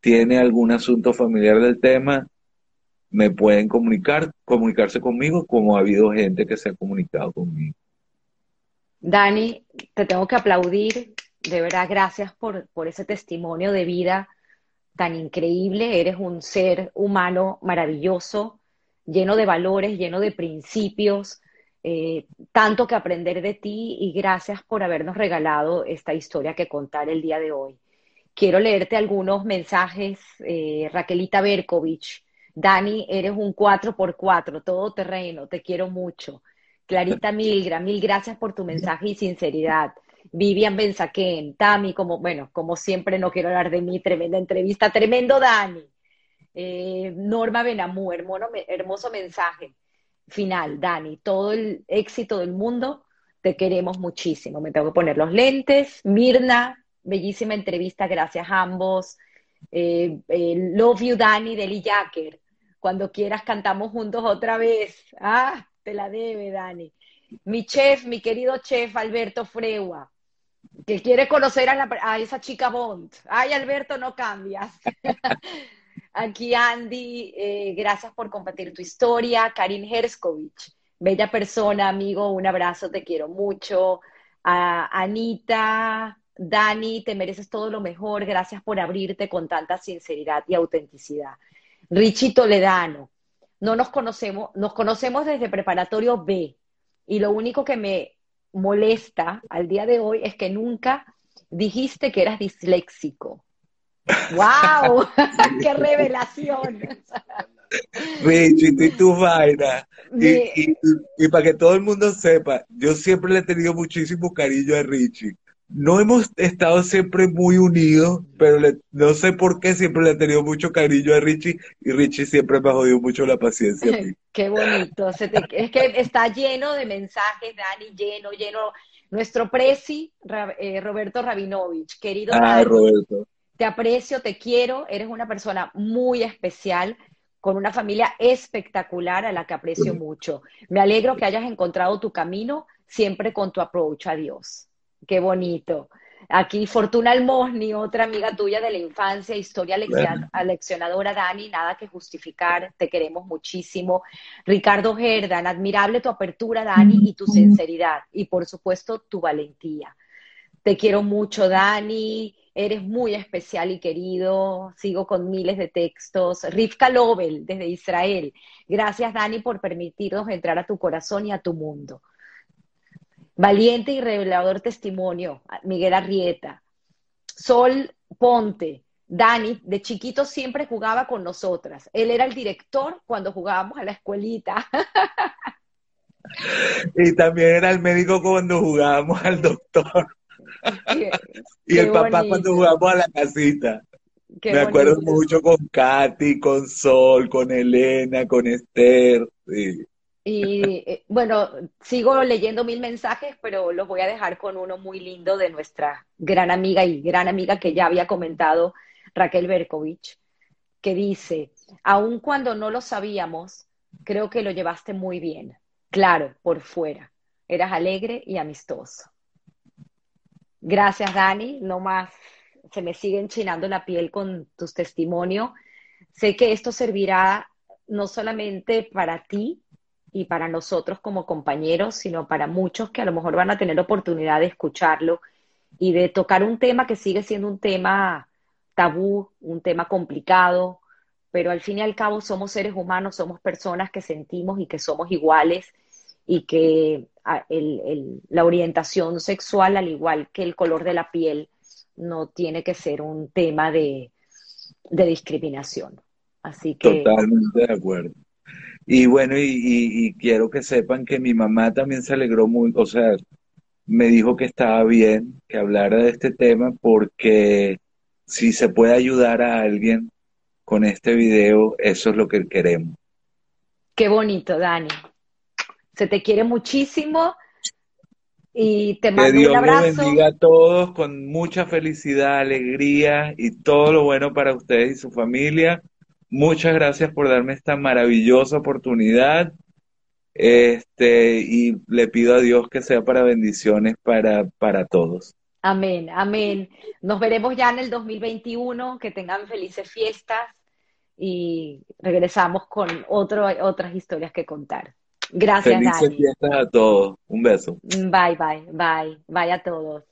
Speaker 2: tiene algún asunto familiar del tema, me pueden comunicar, comunicarse conmigo, como ha habido gente que se ha comunicado conmigo.
Speaker 1: Dani, te tengo que aplaudir, de verdad, gracias por, por ese testimonio de vida tan increíble. Eres un ser humano maravilloso, lleno de valores, lleno de principios, eh, tanto que aprender de ti y gracias por habernos regalado esta historia que contar el día de hoy. Quiero leerte algunos mensajes, eh, Raquelita Berkovich. Dani, eres un 4x4, todo terreno, te quiero mucho. Clarita Milgra, mil gracias por tu mensaje y sinceridad. Vivian Benzaquén, Tami, como, bueno, como siempre no quiero hablar de mí, tremenda entrevista, tremendo Dani. Eh, Norma Benamú, hermoso, mensaje final, Dani, todo el éxito del mundo, te queremos muchísimo. Me tengo que poner los lentes. Mirna, bellísima entrevista, gracias a ambos. Eh, eh, love you, Dani, de Jacker. Cuando quieras cantamos juntos otra vez. Ah, te la debe, Dani. Mi chef, mi querido chef Alberto Freua, que quiere conocer a, esa chica Bond. Ay, Alberto, no cambias. Aquí Andy, eh, gracias por compartir tu historia. Karin Herskovich, bella persona, amigo, un abrazo, te quiero mucho. Anita, Dani, te mereces todo lo mejor, gracias por abrirte con tanta sinceridad y autenticidad. Richie Toledano, no nos conocemos, nos conocemos desde preparatorio B y lo único que me molesta al día de hoy es que nunca dijiste que eras disléxico. ¡Wow! ¡Qué revelación!
Speaker 2: Richie, y tu vaina. Y, y, para que todo el mundo sepa, yo siempre le he tenido muchísimo cariño a Richie no hemos estado siempre muy unidos, pero no sé por qué siempre le he tenido mucho cariño a Richie y Richie siempre me ha jodido mucho la paciencia. A mí.
Speaker 1: qué bonito. es que está lleno de mensajes, Dani, lleno, lleno. Nuestro presi, eh, Roberto Rabinovich, querido
Speaker 2: ah, Roberto.
Speaker 1: Te aprecio, te quiero, eres una persona muy especial con una familia espectacular a la que aprecio mucho. Me alegro que hayas encontrado tu camino siempre con tu approach a Dios. Qué bonito. Aquí Fortuna Almosni, otra amiga tuya de la infancia, historia aleccionadora, Dani, nada que justificar, te queremos muchísimo. Ricardo Gerdan, admirable tu apertura, Dani, y tu sinceridad, y por supuesto tu valentía. Te quiero mucho, Dani, eres muy especial y querido, sigo con miles de textos. Rivka Lobel, desde Israel, gracias, Dani, por permitirnos entrar a tu corazón y a tu mundo. Valiente y revelador testimonio, Miguel Arrieta. Sol Ponte, Dani, de chiquito siempre jugaba con nosotras. Él era el director cuando jugábamos a la escuelita.
Speaker 2: Y también era el médico cuando jugábamos al doctor. y el papá cuando jugábamos a la casita. Me acuerdo mucho con Katy, con Sol, con Elena, con Esther. Sí.
Speaker 1: Y eh, bueno, sigo leyendo mil mensajes, pero los voy a dejar con uno muy lindo de nuestra gran amiga y gran amiga que ya había comentado, Raquel Berkovich, que dice, aun cuando no lo sabíamos, creo que lo llevaste muy bien. Claro, por fuera. Eras alegre y amistoso. Gracias, Dani. No más, se me sigue enchinando la piel con tus testimonios. Sé que esto servirá no solamente para ti, y para nosotros como compañeros, sino para muchos que a lo mejor van a tener oportunidad de escucharlo y de tocar un tema que sigue siendo un tema tabú, un tema complicado, pero al fin y al cabo somos seres humanos, somos personas que sentimos y que somos iguales y que la orientación sexual, al igual que el color de la piel, no tiene que ser un tema de, discriminación. Así que...
Speaker 2: Totalmente de acuerdo. Y bueno, y, quiero que sepan que mi mamá también se alegró muy, o sea, me dijo que estaba bien que hablara de este tema porque si se puede ayudar a alguien con este video, eso es lo que queremos.
Speaker 1: Qué bonito, Dani. Se te quiere muchísimo y te mando un abrazo.
Speaker 2: Que Dios bendiga a todos con mucha felicidad, alegría y todo lo bueno para ustedes y su familia. Muchas gracias por darme esta maravillosa oportunidad. Este, y le pido a Dios que sea para bendiciones para, para todos.
Speaker 1: Amén, amén. Nos veremos ya en el 2021, que tengan felices fiestas y regresamos con otro, otras historias que contar. Gracias,
Speaker 2: Felices fiestas a todos. Un beso.
Speaker 1: Bye, bye, bye. Bye a todos.